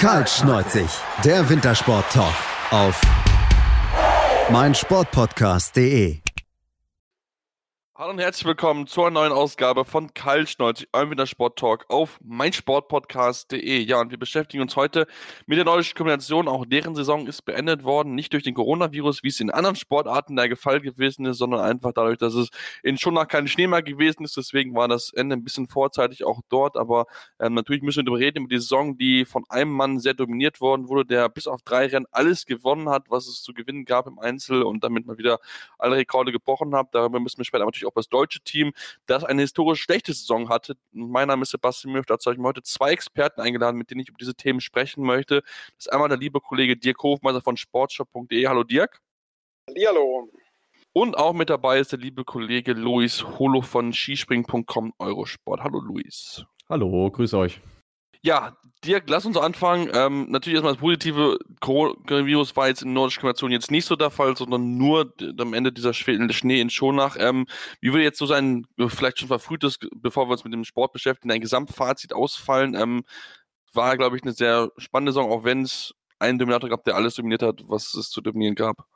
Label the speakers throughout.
Speaker 1: Kaltschneuzig, der Wintersport-Talk auf meinsportpodcast.de.
Speaker 2: Hallo und herzlich willkommen zur neuen Ausgabe von Kaltschneuzig, eurem Wintersport Talk auf meinsportpodcast.de. Ja, und wir beschäftigen uns heute mit der nordischen Kombination. Auch deren Saison ist beendet worden, nicht durch den Coronavirus, wie es in anderen Sportarten der Fall gewesen ist, sondern einfach dadurch, dass es in Schonach kein Schnee mehr gewesen ist. Deswegen war das Ende ein bisschen vorzeitig auch dort. Aber ähm, natürlich müssen wir darüber reden, über die Saison, die von einem Mann sehr dominiert worden wurde, der bis auf drei Rennen alles gewonnen hat, was es zu gewinnen gab im Einzel und damit mal wieder alle Rekorde gebrochen hat. Darüber müssen wir später natürlich auch auch das deutsche Team, das eine historisch schlechte Saison hatte. Mein Name ist Sebastian Müff, dazu habe ich mir heute zwei Experten eingeladen, mit denen ich über diese Themen sprechen möchte. Das ist einmal der liebe Kollege Dirk Hofmeister von sportshop.de. Hallo Dirk.
Speaker 3: Hallo.
Speaker 2: Und auch mit dabei ist der liebe Kollege Luis Holo von skispring.com Eurosport. Hallo Luis.
Speaker 4: Hallo, grüß euch.
Speaker 2: Ja, Dirk, lass uns anfangen. Ähm, natürlich erstmal das positive Coronavirus war jetzt in nordischen Kombination jetzt nicht so der Fall, sondern nur am Ende dieser Schnee in Schonach. Ähm, wie würde jetzt so sein, vielleicht schon verfrühtes, bevor wir uns mit dem Sport beschäftigen, dein Gesamtfazit ausfallen? Ähm, war, glaube ich, eine sehr spannende Saison, auch wenn es einen Dominator gab, der alles dominiert hat, was es zu dominieren gab.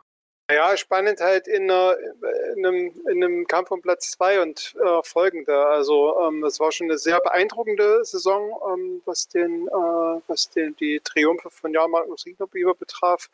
Speaker 3: Ja, spannend halt in, in, einem, in einem Kampf um Platz zwei und äh, folgende. Also ähm, es war schon eine sehr beeindruckende Saison, ähm, was den, äh, was den die Triumphe von Jan Magnus Rienerbieber betraf.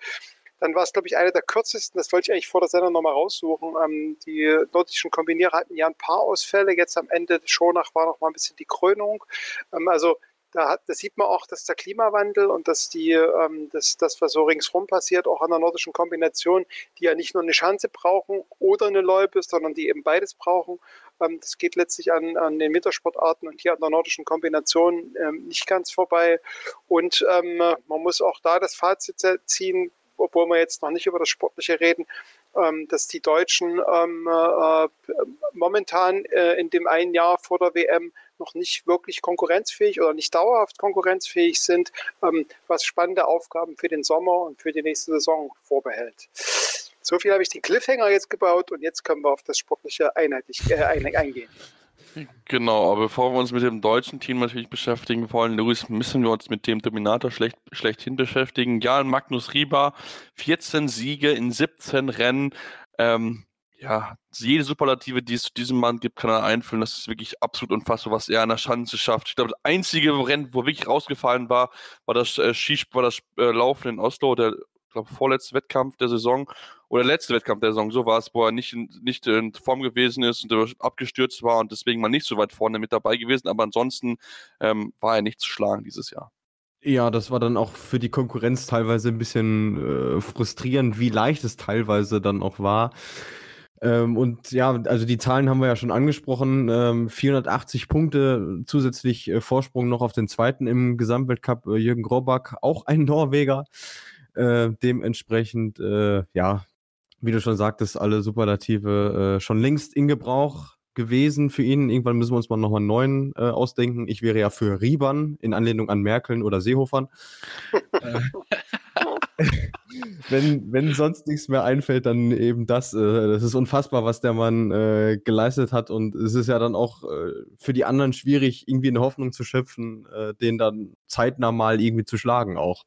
Speaker 3: Dann war es, glaube ich, eine der kürzesten, das wollte ich eigentlich vor der Sendung nochmal raussuchen. Ähm, die nordischen Kombinierer hatten ja ein paar Ausfälle, jetzt am Ende Schonach war noch mal ein bisschen die Krönung. Ähm, also da, hat, da sieht man auch, dass der Klimawandel und dass die, ähm, dass das, was so ringsrum passiert, auch an der nordischen Kombination, die ja nicht nur eine Schanze brauchen oder eine Loipe, sondern die eben beides brauchen. Ähm, das geht letztlich an, an den Wintersportarten und hier an der nordischen Kombination ähm, nicht ganz vorbei. Und ähm, man muss auch da das Fazit ziehen, obwohl wir jetzt noch nicht über das Sportliche reden, ähm, dass die Deutschen ähm, äh, momentan äh, in dem einen Jahr vor der WM noch nicht wirklich konkurrenzfähig oder nicht dauerhaft konkurrenzfähig sind, ähm, was spannende Aufgaben für den Sommer und für die nächste Saison vorbehält. So viel habe ich den Cliffhanger jetzt gebaut und jetzt können wir auf das sportliche einheitlich äh, eingehen.
Speaker 2: Genau, aber bevor wir uns mit dem deutschen Team natürlich beschäftigen wollen, Luis, müssen wir uns mit dem Dominator schlecht, schlechthin beschäftigen. Ja, Magnus Rieber, 14 Siege in 17 Rennen. Ähm, ja, jede Superlative, die es zu diesem Mann gibt, kann er einfüllen. Das ist wirklich absolut unfassbar, was er an der Schanze schafft. Ich glaube, das einzige Rennen, wo wirklich rausgefallen war, war das äh, war das äh, Laufen in Oslo, der glaube vorletzte Wettkampf der Saison oder letzte Wettkampf der Saison, so war es, wo er nicht in, nicht in Form gewesen ist und abgestürzt war und deswegen mal nicht so weit vorne mit dabei gewesen. Aber ansonsten ähm, war er nicht zu schlagen dieses Jahr.
Speaker 4: Ja, das war dann auch für die Konkurrenz teilweise ein bisschen äh, frustrierend, wie leicht es teilweise dann auch war. Ähm, und ja, also die Zahlen haben wir ja schon angesprochen. Ähm, 480 Punkte, zusätzlich äh, Vorsprung noch auf den zweiten im Gesamtweltcup, äh, Jürgen Grobak, auch ein Norweger. Äh, dementsprechend, äh, ja, wie du schon sagtest, alle Superlative äh, schon längst in Gebrauch gewesen für ihn. Irgendwann müssen wir uns mal nochmal einen neuen äh, ausdenken. Ich wäre ja für Rieban in Anlehnung an Merkeln oder Seehofern. Wenn, wenn sonst nichts mehr einfällt, dann eben das. Äh, das ist unfassbar, was der Mann äh, geleistet hat. Und es ist ja dann auch äh, für die anderen schwierig, irgendwie eine Hoffnung zu schöpfen, äh, den dann zeitnah mal irgendwie zu schlagen auch.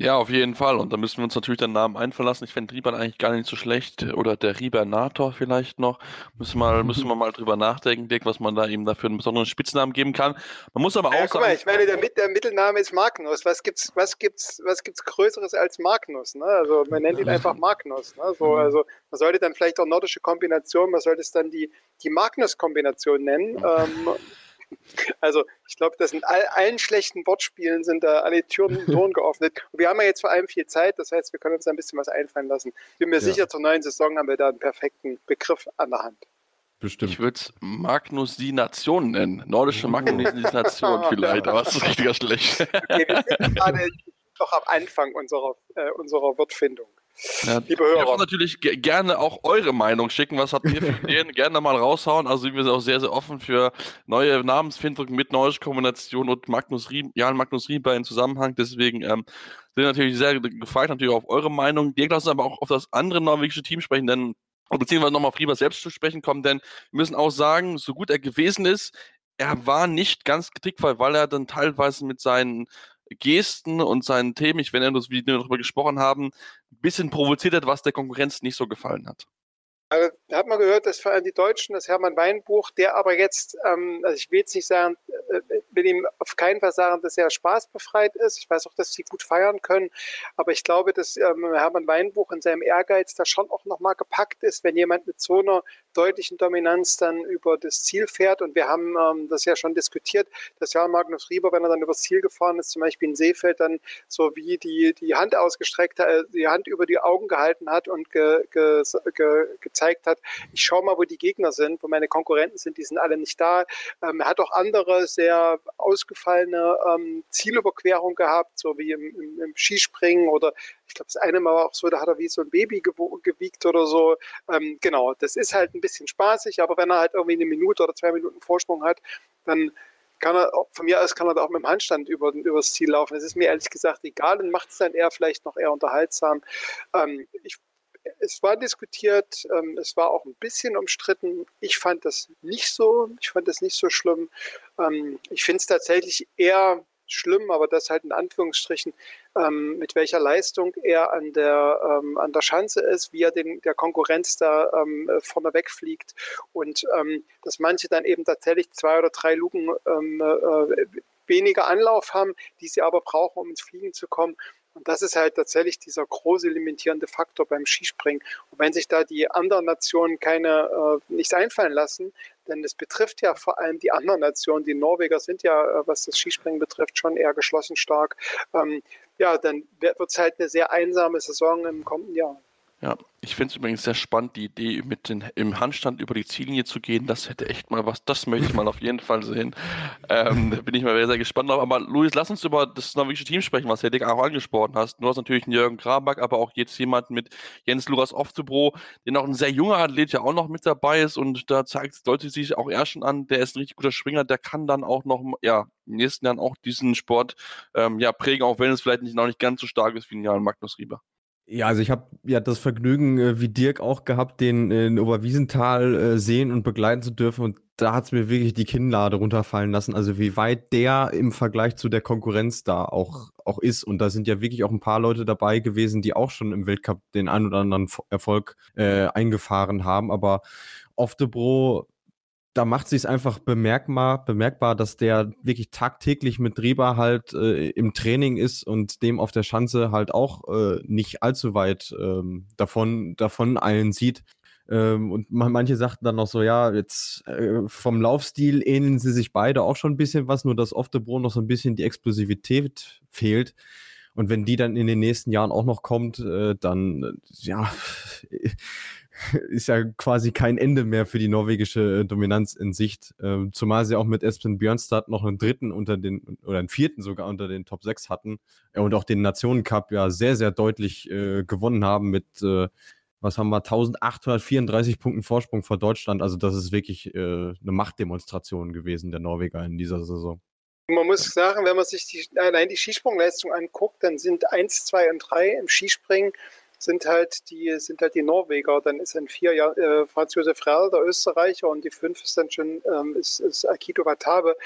Speaker 2: Ja, auf jeden Fall. Und da müssen wir uns natürlich den Namen einverlassen. Ich fände Rieber eigentlich gar nicht so schlecht. Oder der Riebernator vielleicht noch. Müssen, mal, müssen wir mal drüber nachdenken, Dick, was man da eben dafür einen besonderen Spitznamen geben kann. Man muss aber auch ja,
Speaker 3: sagen. Mal, ich meine, der, der, Mittelname ist Magnus. Was gibt's, was gibt's, was gibt's Größeres als Magnus? Ne? Also man nennt ihn einfach Magnus. Ne? So, mhm. also man sollte dann vielleicht auch nordische Kombination, man sollte es dann die, die Magnus-Kombination nennen. Ähm, also ich glaube, das sind all, allen schlechten Wortspielen sind da alle Türen, Toren geöffnet. Und wir haben ja jetzt vor allem viel Zeit, das heißt, wir können uns ein bisschen was einfallen lassen. Ich bin mir ja. sicher, zur neuen Saison haben wir da einen perfekten Begriff an der Hand.
Speaker 2: Bestimmt. Ich würde es Magnusination nennen. Nordische Magnusination vielleicht, aber das ist richtiger schlecht. okay, wir
Speaker 3: sind gerade doch am Anfang unserer, äh, unserer Wortfindung.
Speaker 2: Ja, Liebe Hörer. Natürlich gerne auch eure Meinung schicken. Was habt ihr für Ideen? gerne mal raushauen. Also wir sind auch sehr, sehr offen für neue Namensfindungen mit neuer Kombination und Magnus Riem, Jan Magnus Rieber in Zusammenhang. Deswegen ähm, sind natürlich sehr gefragt natürlich auf eure Meinung. Dirk, lass uns aber auch auf das andere norwegische Team sprechen, denn beziehungsweise nochmal auf Rieber selbst zu sprechen kommen, denn wir müssen auch sagen, so gut er gewesen ist, er war nicht ganz kritikfrei, weil er dann teilweise mit seinen Gesten und seinen Themen, ich wenn wir darüber gesprochen haben, ein bisschen provoziert hat, was der Konkurrenz nicht so gefallen hat.
Speaker 3: Also, hat man gehört, dass vor allem die Deutschen, das Hermann Weinbuch, der aber jetzt, ähm, also ich will jetzt nicht sagen, äh, will ihm auf keinen Fall sagen, dass er spaßbefreit ist. Ich weiß auch, dass sie gut feiern können, aber ich glaube, dass ähm, Hermann Weinbuch in seinem Ehrgeiz da schon auch nochmal gepackt ist, wenn jemand mit so einer deutlichen Dominanz dann über das Ziel fährt. Und wir haben ähm, das ja schon diskutiert, dass ja Magnus Rieber, wenn er dann übers Ziel gefahren ist, zum Beispiel in Seefeld, dann so wie die, die Hand ausgestreckt äh, die Hand über die Augen gehalten hat und ge, ge, ge, gezeigt hat, ich schaue mal, wo die Gegner sind, wo meine Konkurrenten sind, die sind alle nicht da. Ähm, er hat auch andere sehr ausgefallene ähm, Zielüberquerungen gehabt, so wie im, im, im Skispringen oder ich glaube, das eine Mal war auch so, da hat er wie so ein Baby gewiegt oder so. Ähm, genau, das ist halt ein bisschen spaßig, aber wenn er halt irgendwie eine Minute oder zwei Minuten Vorsprung hat, dann kann er, von mir aus kann er da auch mit dem Handstand über, übers Ziel laufen. Das ist mir ehrlich gesagt egal und macht es dann eher vielleicht noch eher unterhaltsam. Ähm, ich, es war diskutiert, ähm, es war auch ein bisschen umstritten. Ich fand das nicht so, ich fand das nicht so schlimm. Ähm, ich finde es tatsächlich eher schlimm, aber das halt in Anführungsstrichen, ähm, mit welcher Leistung er an der, ähm, an der Schanze ist, wie er den, der Konkurrenz da ähm, vorne wegfliegt und ähm, dass manche dann eben tatsächlich zwei oder drei Luken ähm, äh, weniger Anlauf haben, die sie aber brauchen, um ins Fliegen zu kommen. Und das ist halt tatsächlich dieser große limitierende Faktor beim Skispringen. Und wenn sich da die anderen Nationen keine äh, nichts einfallen lassen, denn es betrifft ja vor allem die anderen Nationen. Die Norweger sind ja, äh, was das Skispringen betrifft, schon eher geschlossen stark. Ähm, ja, dann wird es halt eine sehr einsame Saison im kommenden Jahr.
Speaker 2: Ja, ich finde es übrigens sehr spannend, die Idee, mit den, im Handstand über die Ziellinie zu gehen. Das hätte echt mal was, das möchte ich mal auf jeden Fall sehen. Ähm, da bin ich mal sehr, sehr gespannt drauf. Aber Luis, lass uns über das norwegische Team sprechen, was du ja auch angesprochen hast. Du hast natürlich einen Jürgen Graback, aber auch jetzt jemand mit Jens Luras Oftebro, der noch ein sehr junger Athlet ja auch noch mit dabei ist und da zeigt, deutet sich auch er schon an, der ist ein richtig guter Springer, der kann dann auch noch, ja, im nächsten Jahren auch diesen Sport ähm, ja, prägen, auch wenn es vielleicht nicht, noch nicht ganz so stark ist wie ein Jahr Magnus Rieber.
Speaker 4: Ja, also ich habe ja das Vergnügen, äh, wie Dirk auch gehabt, den in Oberwiesenthal äh, sehen und begleiten zu dürfen. Und da hat es mir wirklich die Kinnlade runterfallen lassen. Also wie weit der im Vergleich zu der Konkurrenz da auch, auch ist. Und da sind ja wirklich auch ein paar Leute dabei gewesen, die auch schon im Weltcup den ein oder anderen Erfolg äh, eingefahren haben. Aber Oftebro da macht sich einfach bemerkbar, bemerkbar, dass der wirklich tagtäglich mit Drehbar halt äh, im Training ist und dem auf der Schanze halt auch äh, nicht allzu weit ähm, davon, davon eilen sieht. Ähm, und manche sagten dann noch so, ja, jetzt äh, vom Laufstil ähneln sie sich beide auch schon ein bisschen was, nur dass auf der Bro noch so ein bisschen die Explosivität fehlt. Und wenn die dann in den nächsten Jahren auch noch kommt, äh, dann, äh, ja, ist ja quasi kein Ende mehr für die norwegische äh, Dominanz in Sicht. Ähm, zumal sie auch mit Espen Björnstad noch einen dritten unter den, oder einen vierten sogar unter den Top 6 hatten äh, und auch den Nationencup ja sehr, sehr deutlich äh, gewonnen haben mit, äh, was haben wir, 1834 Punkten Vorsprung vor Deutschland. Also das ist wirklich äh, eine Machtdemonstration gewesen der Norweger in dieser Saison.
Speaker 3: Man muss sagen, wenn man sich die, allein die Skisprungleistung anguckt, dann sind 1, 2 und 3 im Skispringen sind halt die, sind halt die Norweger. Dann ist ein vier Jahr, äh, Franz Josef Rell, der Österreicher, und die fünf ist dann schon ähm, ist, ist Akito Watabe.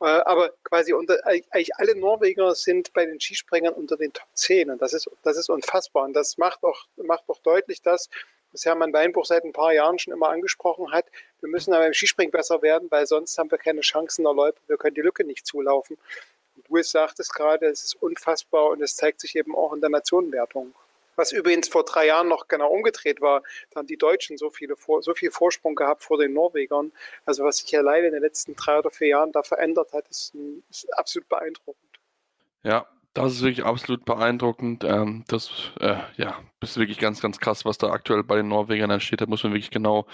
Speaker 3: Äh, aber quasi unter, eigentlich alle Norweger sind bei den Skispringern unter den Top 10. Und das ist, das ist unfassbar. Und das macht auch, macht auch deutlich das, was Hermann Weinbuch seit ein paar Jahren schon immer angesprochen hat. Wir müssen aber im Skispringen besser werden, weil sonst haben wir keine Chancen der Leute. Wir können die Lücke nicht zulaufen. Und du sagtest gerade, es ist unfassbar und es zeigt sich eben auch in der Nationenwertung. Was übrigens vor drei Jahren noch genau umgedreht war. Da haben die Deutschen so, viele, so viel Vorsprung gehabt vor den Norwegern. Also was sich alleine in den letzten drei oder vier Jahren da verändert hat, ist, ist absolut beeindruckend.
Speaker 2: Ja, das ist wirklich absolut beeindruckend. Ähm, das äh, ja, ist wirklich ganz, ganz krass, was da aktuell bei den Norwegern entsteht. Da muss man wirklich genau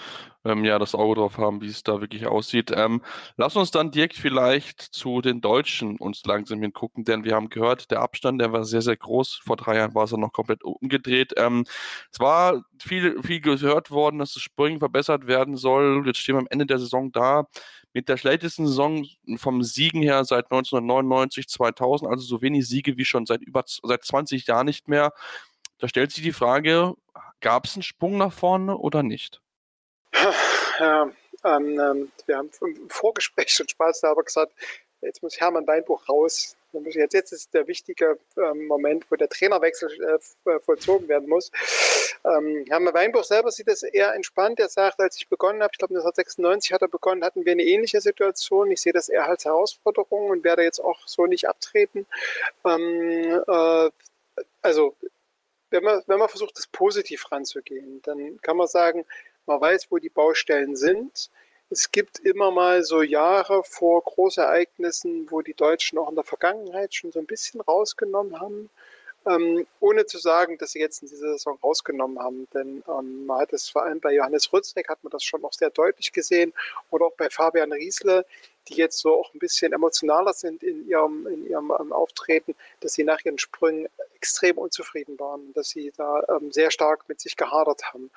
Speaker 2: ähm, ja, das Auge drauf haben, wie es da wirklich aussieht. Ähm, lass uns dann direkt vielleicht zu den Deutschen uns langsam hingucken, denn wir haben gehört, der Abstand, der war sehr, sehr groß. Vor drei Jahren war es dann noch komplett umgedreht. Ähm, es war viel, viel gehört worden, dass das Springen verbessert werden soll. Jetzt stehen wir am Ende der Saison da mit der schlechtesten Saison vom Siegen her seit 1999, 2000, also so wenig Siege wie schon seit über seit 20 Jahren nicht mehr. Da stellt sich die Frage, gab es einen Sprung nach vorne oder nicht?
Speaker 3: Ja, ähm, ähm, wir haben im Vorgespräch schon Spaß da, aber gesagt, jetzt muss Hermann Weinbuch raus. Jetzt, jetzt ist der wichtige ähm, Moment, wo der Trainerwechsel äh, äh, vollzogen werden muss. Ähm, Herr Weinbuch selber sieht das eher entspannt. Er sagt, als ich begonnen habe, ich glaube 1996 hat er begonnen, hatten wir eine ähnliche Situation. Ich sehe das eher als Herausforderung und werde jetzt auch so nicht abtreten. Ähm, äh, also wenn man, wenn man versucht, das positiv ranzugehen, dann kann man sagen, man weiß, wo die Baustellen sind. Es gibt immer mal so Jahre vor Großereignissen, wo die Deutschen auch in der Vergangenheit schon so ein bisschen rausgenommen haben, ähm, ohne zu sagen, dass sie jetzt in dieser Saison rausgenommen haben. Denn ähm, man hat es vor allem bei Johannes Rützek hat man das schon noch sehr deutlich gesehen oder auch bei Fabian Riesle, die jetzt so auch ein bisschen emotionaler sind in ihrem, in ihrem ähm, Auftreten, dass sie nach ihren Sprüngen extrem unzufrieden waren, dass sie da ähm, sehr stark mit sich gehadert haben.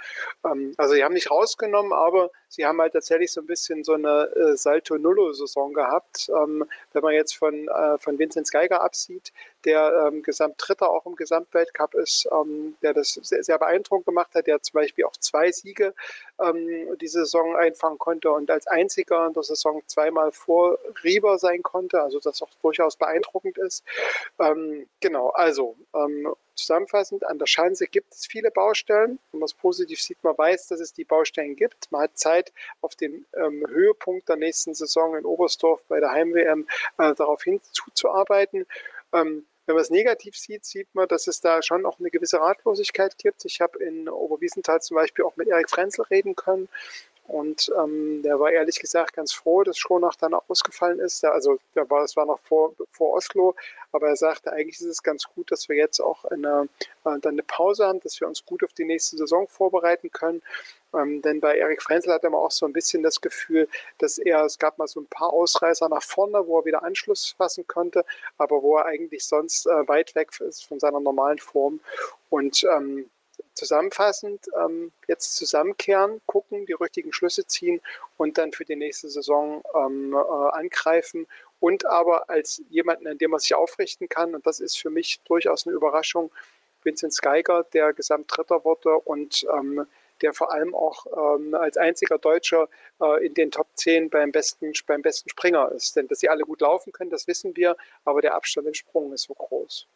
Speaker 3: Ähm, also sie haben nicht rausgenommen, aber sie haben halt tatsächlich so ein bisschen so eine äh, Salto-Nullo-Saison gehabt. Ähm, wenn man jetzt von, äh, von Vinzenz Geiger absieht, der ähm, Gesamtdritter auch im Gesamtweltcup ist, ähm, der das sehr, sehr beeindruckend gemacht hat, der zum Beispiel auch zwei Siege ähm, diese Saison einfangen konnte und als einziger in der Saison zweimal vor Rieber sein konnte, also das auch durchaus beeindruckend ist. Ähm, genau, also ähm, zusammenfassend, an der Schanze gibt es viele Baustellen. Wenn man es positiv sieht, man weiß, dass es die Baustellen gibt. Man hat Zeit, auf den ähm, Höhepunkt der nächsten Saison in Oberstdorf bei der Heim-WM äh, darauf hinzuzuarbeiten. Ähm, wenn man es negativ sieht, sieht man, dass es da schon auch eine gewisse Ratlosigkeit gibt. Ich habe in Oberwiesenthal zum Beispiel auch mit Erik Frenzel reden können. Und ähm, der war ehrlich gesagt ganz froh, dass Schronach dann ausgefallen ist. Also der war, es war noch vor, vor Oslo, aber er sagte, eigentlich ist es ganz gut, dass wir jetzt auch eine, äh, dann eine Pause haben, dass wir uns gut auf die nächste Saison vorbereiten können. Ähm, denn bei Erik Frenzel hat er auch so ein bisschen das Gefühl, dass er, es gab mal so ein paar Ausreißer nach vorne, wo er wieder Anschluss fassen konnte, aber wo er eigentlich sonst äh, weit weg ist von seiner normalen Form. Und ähm, zusammenfassend ähm, jetzt zusammenkehren, gucken, die richtigen Schlüsse ziehen und dann für die nächste Saison ähm, äh, angreifen und aber als jemanden, an dem man sich aufrichten kann. Und das ist für mich durchaus eine Überraschung. Vincent Geiger, der Gesamtdritter wurde und ähm, der vor allem auch ähm, als einziger Deutscher äh, in den Top 10 beim besten, beim besten Springer ist. Denn dass sie alle gut laufen können, das wissen wir, aber der Abstand im Sprung ist so groß.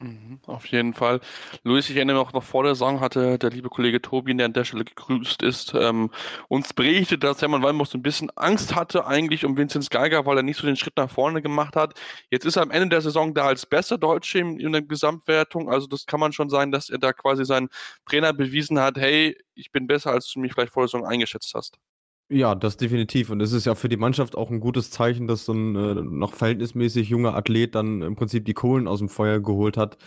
Speaker 2: Mhm, auf jeden Fall. Luis, ich erinnere mich auch noch vor der Saison hatte der liebe Kollege Tobi, der an der Stelle gegrüßt ist, ähm, uns berichtet, dass Hermann so ein bisschen Angst hatte eigentlich um Vinzenz Geiger, weil er nicht so den Schritt nach vorne gemacht hat. Jetzt ist er am Ende der Saison da als bester Deutsche in, in der Gesamtwertung. Also das kann man schon sein, dass er da quasi seinen Trainer bewiesen hat, hey, ich bin besser, als du mich vielleicht vor der Saison eingeschätzt hast.
Speaker 4: Ja, das definitiv. Und es ist ja für die Mannschaft auch ein gutes Zeichen, dass so ein äh, noch verhältnismäßig junger Athlet dann im Prinzip die Kohlen aus dem Feuer geholt hat.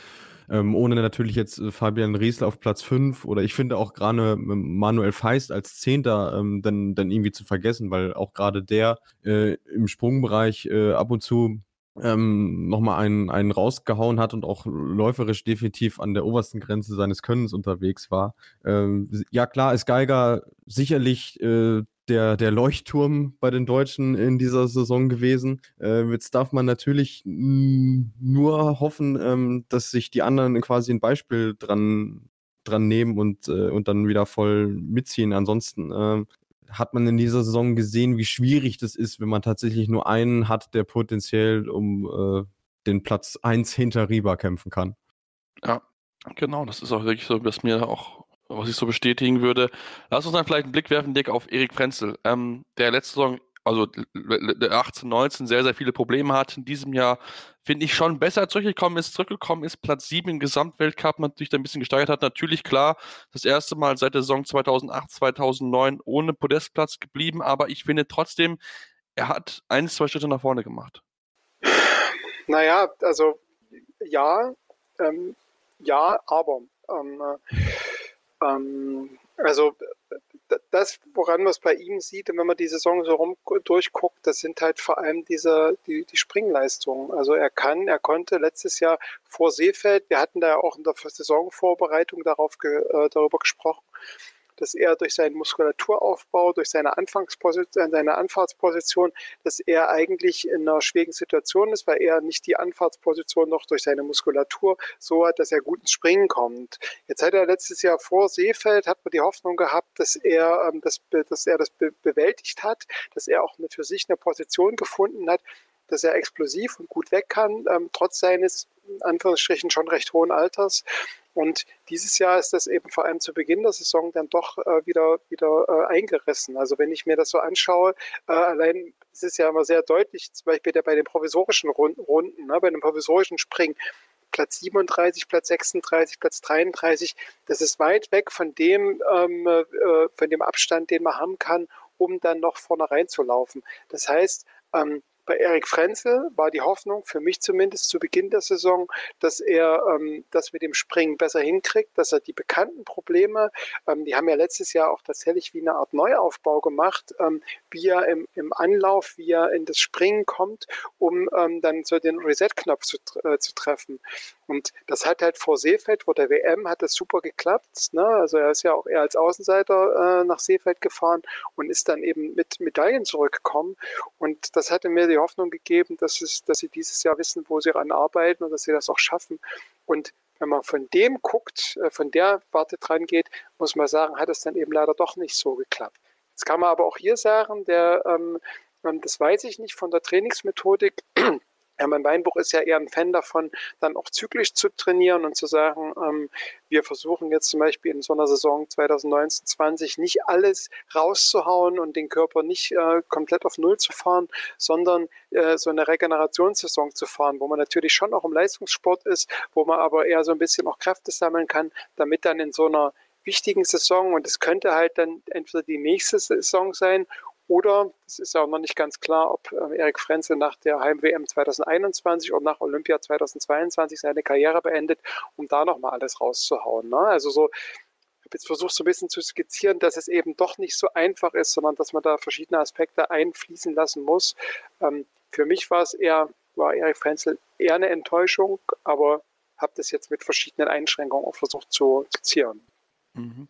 Speaker 4: Ähm, ohne natürlich jetzt äh, Fabian Riesler auf Platz 5 oder ich finde auch gerade ähm, Manuel Feist als Zehnter ähm, dann, dann irgendwie zu vergessen, weil auch gerade der äh, im Sprungbereich äh, ab und zu ähm, nochmal einen, einen rausgehauen hat und auch läuferisch definitiv an der obersten Grenze seines Könnens unterwegs war. Ähm, ja, klar ist Geiger sicherlich äh, der, der Leuchtturm bei den Deutschen in dieser Saison gewesen. Äh, jetzt darf man natürlich nur hoffen, ähm, dass sich die anderen quasi ein Beispiel dran, dran nehmen und, äh, und dann wieder voll mitziehen. Ansonsten äh, hat man in dieser Saison gesehen, wie schwierig das ist, wenn man tatsächlich nur einen hat, der potenziell um äh, den Platz 1 hinter Riba kämpfen kann.
Speaker 2: Ja, genau. Das ist auch wirklich so, was mir auch was ich so bestätigen würde. Lass uns dann vielleicht einen Blick werfen, Dick, auf Erik Frenzel, ähm, der letzte Saison, also 18, 19, sehr, sehr viele Probleme hat. In diesem Jahr, finde ich, schon besser zurückgekommen ist, zurückgekommen ist, Platz 7 im Gesamtweltcup natürlich da ein bisschen gesteigert hat. Natürlich, klar, das erste Mal seit der Saison 2008, 2009 ohne Podestplatz geblieben, aber ich finde trotzdem, er hat ein, zwei Schritte nach vorne gemacht.
Speaker 3: Naja, also ja, ähm, ja, aber ähm, ähm, also das, woran man es bei ihm sieht, wenn man die Saison so rum durchguckt, das sind halt vor allem diese, die, die Springleistungen. Also er kann, er konnte letztes Jahr vor Seefeld, wir hatten da ja auch in der Saisonvorbereitung darauf ge, äh, darüber gesprochen, dass er durch seinen Muskulaturaufbau, durch seine Anfangsposition, seine Anfahrtsposition, dass er eigentlich in einer schwierigen Situation ist, weil er nicht die Anfahrtsposition noch durch seine Muskulatur so hat, dass er gut ins Springen kommt. Jetzt hat er letztes Jahr vor Seefeld, hat man die Hoffnung gehabt, dass er, ähm, das, dass er das be bewältigt hat, dass er auch eine, für sich eine Position gefunden hat, dass er explosiv und gut weg kann, ähm, trotz seines in Anführungsstrichen schon recht hohen Alters. Und dieses Jahr ist das eben vor allem zu Beginn der Saison dann doch äh, wieder, wieder äh, eingerissen. Also wenn ich mir das so anschaue, äh, allein es ist ja immer sehr deutlich, zum Beispiel bei den provisorischen Runden, ne, bei dem provisorischen Springen, Platz 37, Platz 36, Platz 33, das ist weit weg von dem, ähm, äh, von dem Abstand, den man haben kann, um dann noch vorne reinzulaufen. Das heißt, ähm, bei Erik Frenzel war die Hoffnung, für mich zumindest zu Beginn der Saison, dass er ähm, das mit dem Springen besser hinkriegt, dass er die bekannten Probleme, ähm, die haben ja letztes Jahr auch tatsächlich wie eine Art Neuaufbau gemacht, ähm, wie er im, im, Anlauf, wie er in das Springen kommt, um ähm, dann so den Reset-Knopf zu, äh, zu treffen. Und das hat halt vor Seefeld, vor der WM, hat das super geklappt. Ne? Also er ist ja auch eher als Außenseiter äh, nach Seefeld gefahren und ist dann eben mit Medaillen zurückgekommen. Und das hatte mir die Hoffnung gegeben, dass, es, dass sie dieses Jahr wissen, wo sie ran arbeiten und dass sie das auch schaffen. Und wenn man von dem guckt, äh, von der Warte dran geht, muss man sagen, hat es dann eben leider doch nicht so geklappt. Jetzt kann man aber auch hier sagen, der, ähm, ähm das weiß ich nicht von der Trainingsmethodik, Hermann Weinbuch ist ja eher ein Fan davon, dann auch zyklisch zu trainieren und zu sagen, ähm, wir versuchen jetzt zum Beispiel in so einer Saison 2019-20 nicht alles rauszuhauen und den Körper nicht äh, komplett auf Null zu fahren, sondern äh, so eine Regenerationssaison zu fahren, wo man natürlich schon auch im Leistungssport ist, wo man aber eher so ein bisschen auch Kräfte sammeln kann, damit dann in so einer wichtigen Saison und es könnte halt dann entweder die nächste Saison sein oder, es ist auch noch nicht ganz klar, ob äh, Erik Frenzel nach der Heim-WM 2021 oder nach Olympia 2022 seine Karriere beendet, um da nochmal alles rauszuhauen. Ne? Also so, ich habe jetzt versucht, so ein bisschen zu skizzieren, dass es eben doch nicht so einfach ist, sondern dass man da verschiedene Aspekte einfließen lassen muss. Ähm, für mich war es eher, war Erik Frenzel eher eine Enttäuschung, aber habe das jetzt mit verschiedenen Einschränkungen auch versucht zu skizzieren.
Speaker 2: Mhm.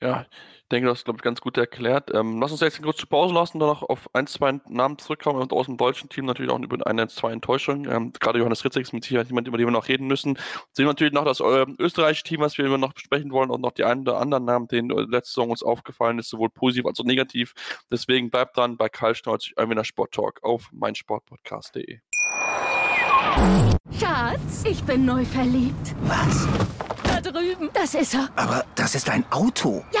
Speaker 2: Ja, denke, das ist, glaube ich, ganz gut erklärt. Ähm, lass uns jetzt kurz zur Pause lassen, dann noch auf ein, zwei Namen zurückkommen und aus dem deutschen Team natürlich auch über eine, zwei Enttäuschungen. Ähm, gerade Johannes Ritzek ist mit Sicherheit jemand, über den wir noch reden müssen. Sehen wir natürlich noch das äh, österreichische Team, was wir immer noch besprechen wollen und noch die einen oder anderen Namen, denen letzte Saison uns aufgefallen ist, sowohl positiv als auch negativ. Deswegen bleibt dran bei Karl Schneuz, Einwiener Sport Talk auf meinsportpodcast.de.
Speaker 5: Schatz, ich bin neu verliebt.
Speaker 6: Was?
Speaker 5: Da drüben. Das ist er.
Speaker 6: Aber das ist ein Auto.
Speaker 5: Ja,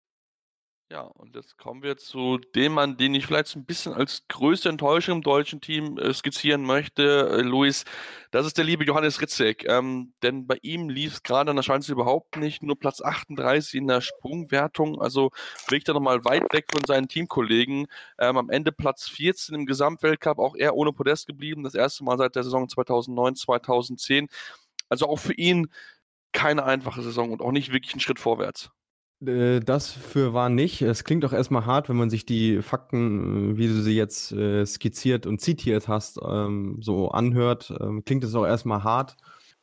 Speaker 2: Ja, und jetzt kommen wir zu dem Mann, den ich vielleicht ein bisschen als größte Enttäuschung im deutschen Team äh, skizzieren möchte, äh, Luis. Das ist der liebe Johannes Ritzek. Ähm, denn bei ihm lief es gerade an der Schanze überhaupt nicht. Nur Platz 38 in der Sprungwertung. Also liegt er nochmal weit weg von seinen Teamkollegen. Ähm, am Ende Platz 14 im Gesamtweltcup, auch er ohne Podest geblieben. Das erste Mal seit der Saison 2009, 2010. Also auch für ihn keine einfache Saison und auch nicht wirklich ein Schritt vorwärts.
Speaker 4: Äh, das für war nicht. Es klingt auch erstmal hart, wenn man sich die Fakten, äh, wie du sie jetzt äh, skizziert und zitiert hast, ähm, so anhört. Ähm, klingt es auch erstmal hart.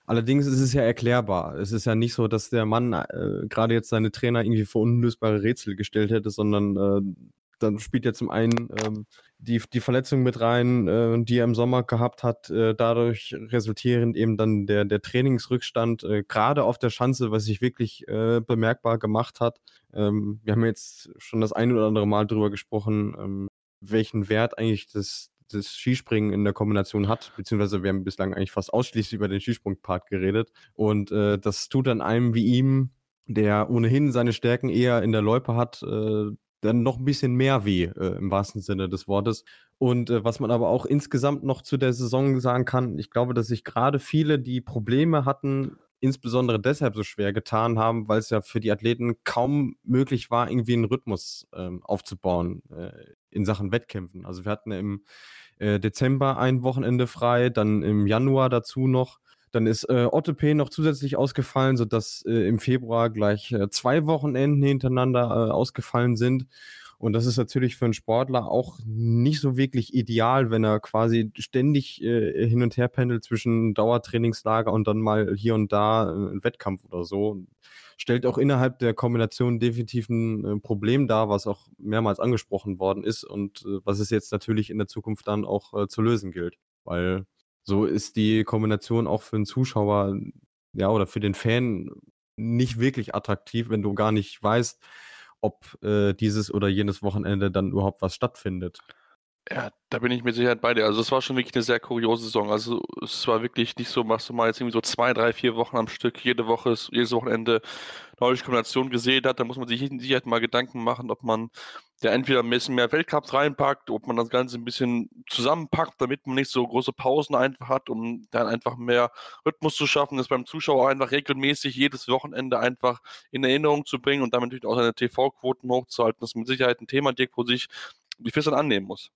Speaker 4: Allerdings ist es ja erklärbar. Es ist ja nicht so, dass der Mann äh, gerade jetzt seine Trainer irgendwie vor unlösbare Rätsel gestellt hätte, sondern äh, dann spielt ja zum einen ähm, die, die Verletzung mit rein, äh, die er im Sommer gehabt hat, äh, dadurch resultierend eben dann der, der Trainingsrückstand, äh, gerade auf der Schanze, was sich wirklich äh, bemerkbar gemacht hat. Ähm, wir haben jetzt schon das ein oder andere Mal darüber gesprochen, ähm, welchen Wert eigentlich das, das Skispringen in der Kombination hat, beziehungsweise wir haben bislang eigentlich fast ausschließlich über den Skisprungpart geredet. Und äh, das tut dann einem wie ihm, der ohnehin seine Stärken eher in der Loipe hat, äh, dann noch ein bisschen mehr weh äh, im wahrsten Sinne des Wortes. Und äh, was man aber auch insgesamt noch zu der Saison sagen kann, ich glaube, dass sich gerade viele, die Probleme hatten, insbesondere deshalb so schwer getan haben, weil es ja für die Athleten kaum möglich war, irgendwie einen Rhythmus ähm, aufzubauen äh, in Sachen Wettkämpfen. Also wir hatten im äh, Dezember ein Wochenende frei, dann im Januar dazu noch dann ist äh, Otto P. noch zusätzlich ausgefallen, sodass äh, im Februar gleich äh, zwei Wochenenden hintereinander äh, ausgefallen sind. Und das ist natürlich für einen Sportler auch nicht so wirklich ideal, wenn er quasi ständig äh, hin und her pendelt zwischen Dauertrainingslager und dann mal hier und da äh, ein Wettkampf oder so. Stellt auch innerhalb der Kombination definitiv ein äh, Problem dar, was auch mehrmals angesprochen worden ist und äh, was es jetzt natürlich in der Zukunft dann auch äh, zu lösen gilt. Weil so ist die Kombination auch für einen Zuschauer ja, oder für den Fan nicht wirklich attraktiv, wenn du gar nicht weißt, ob äh, dieses oder jenes Wochenende dann überhaupt was stattfindet.
Speaker 2: Ja, da bin ich mit Sicherheit bei dir. Also es war schon wirklich eine sehr kuriose Saison. Also es war wirklich nicht so, machst du mal jetzt irgendwie so zwei, drei, vier Wochen am Stück, jede Woche, jedes Wochenende neue Kombination gesehen hat. Da muss man sich in Sicherheit mal Gedanken machen, ob man ja entweder ein bisschen mehr Weltcups reinpackt, ob man das Ganze ein bisschen zusammenpackt, damit man nicht so große Pausen einfach hat, um dann einfach mehr Rhythmus zu schaffen, das beim Zuschauer einfach regelmäßig jedes Wochenende einfach in Erinnerung zu bringen und damit natürlich auch seine TV-Quoten hochzuhalten. Das ist mit Sicherheit ein Thema, Dirk, wo sich die FIS dann annehmen muss.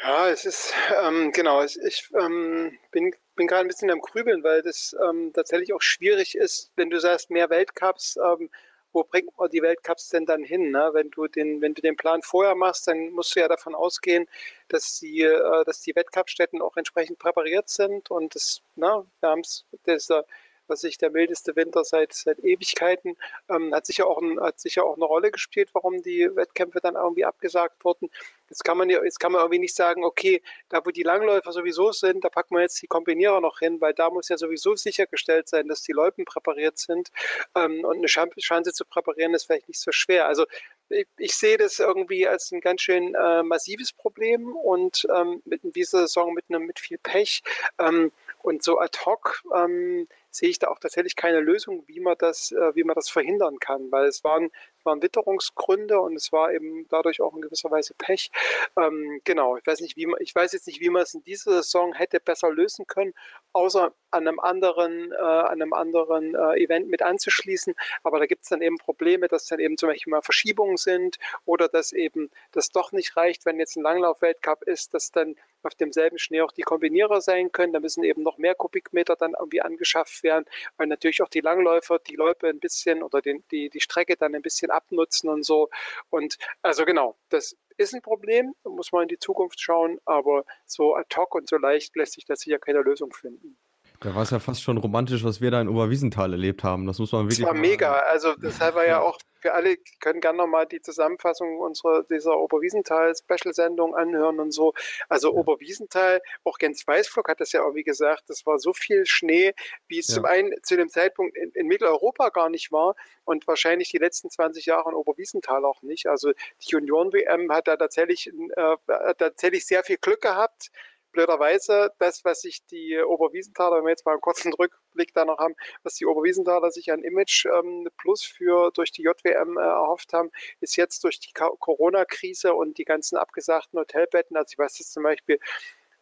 Speaker 3: Ja, es ist, ähm, genau, ich, ich ähm, bin, bin gerade ein bisschen am Grübeln, weil das ähm, tatsächlich auch schwierig ist, wenn du sagst, mehr Weltcups, ähm, wo bringt man die Weltcups denn dann hin? Ne? Wenn, du den, wenn du den Plan vorher machst, dann musst du ja davon ausgehen, dass die, äh, dass die Wettcupstätten auch entsprechend präpariert sind und das, ne, wir haben es, dieser was ich der mildeste Winter seit, seit Ewigkeiten, ähm, hat, sicher auch ein, hat sicher auch eine Rolle gespielt, warum die Wettkämpfe dann irgendwie abgesagt wurden. Jetzt kann man jetzt kann man irgendwie nicht sagen, okay, da wo die Langläufer sowieso sind, da packen wir jetzt die Kombinierer noch hin, weil da muss ja sowieso sichergestellt sein, dass die Loipen präpariert sind. Ähm, und eine Chance zu präparieren ist vielleicht nicht so schwer. Also ich, ich sehe das irgendwie als ein ganz schön äh, massives Problem und ähm, mit in dieser Saison mit einem mit viel Pech. Ähm, und so ad hoc ähm, sehe ich da auch tatsächlich keine Lösung, wie man das, äh, wie man das verhindern kann, weil es waren, waren Witterungsgründe und es war eben dadurch auch in gewisser Weise Pech. Ähm, genau, ich weiß nicht, wie man, ich weiß jetzt nicht, wie man es in dieser Saison hätte besser lösen können, außer an einem anderen, äh, an einem anderen äh, Event mit anzuschließen. Aber da gibt es dann eben Probleme, dass dann eben zum Beispiel mal Verschiebungen sind oder dass eben das doch nicht reicht, wenn jetzt ein Langlauf-Weltcup ist, dass dann auf demselben Schnee auch die Kombinierer sein können. Da müssen eben noch mehr Kubikmeter dann irgendwie angeschafft werden, weil natürlich auch die Langläufer die Läufe ein bisschen oder den, die, die Strecke dann ein bisschen abnutzen und so. Und also genau, das ist ein Problem, da muss man in die Zukunft schauen, aber so ad hoc und so leicht lässt sich da sicher keine Lösung finden.
Speaker 4: Da war es ja fast schon romantisch, was wir da in Oberwiesenthal erlebt haben. Das muss man wirklich.
Speaker 3: Das war mega. Also deshalb war ja auch für alle, können gerne nochmal die Zusammenfassung unserer dieser Oberwiesenthal-Special-Sendung anhören und so. Also ja. Oberwiesenthal, auch Gens Weißflug hat das ja auch wie gesagt, das war so viel Schnee, wie es ja. zum einen zu dem Zeitpunkt in, in, Mitteleuropa gar nicht war und wahrscheinlich die letzten 20 Jahre in Oberwiesenthal auch nicht. Also die Union-WM hat da tatsächlich, äh, hat tatsächlich sehr viel Glück gehabt blöderweise das, was sich die Oberwiesenthaler, wenn wir jetzt mal einen kurzen Rückblick da noch haben, was die Oberwiesenthaler sich an Image ähm, Plus für durch die JWM äh, erhofft haben, ist jetzt durch die Corona-Krise und die ganzen abgesagten Hotelbetten, also ich weiß jetzt zum Beispiel,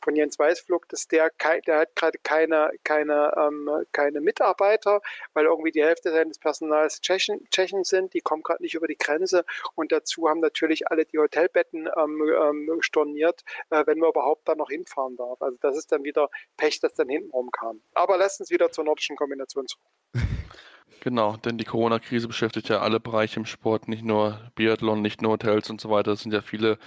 Speaker 3: von Jens Weißflug, dass der, der hat gerade keine, keine, ähm, keine Mitarbeiter, weil irgendwie die Hälfte seines Personals Tschechen, Tschechen sind, die kommen gerade nicht über die Grenze und dazu haben natürlich alle die Hotelbetten ähm, ähm, storniert, äh, wenn man überhaupt da noch hinfahren darf. Also das ist dann wieder Pech, das dann hintenrum kam. Aber lass uns wieder zur nordischen Kombination zurück.
Speaker 2: Genau, denn die Corona-Krise beschäftigt ja alle Bereiche im Sport, nicht nur Biathlon, nicht nur Hotels und so weiter. Es sind ja viele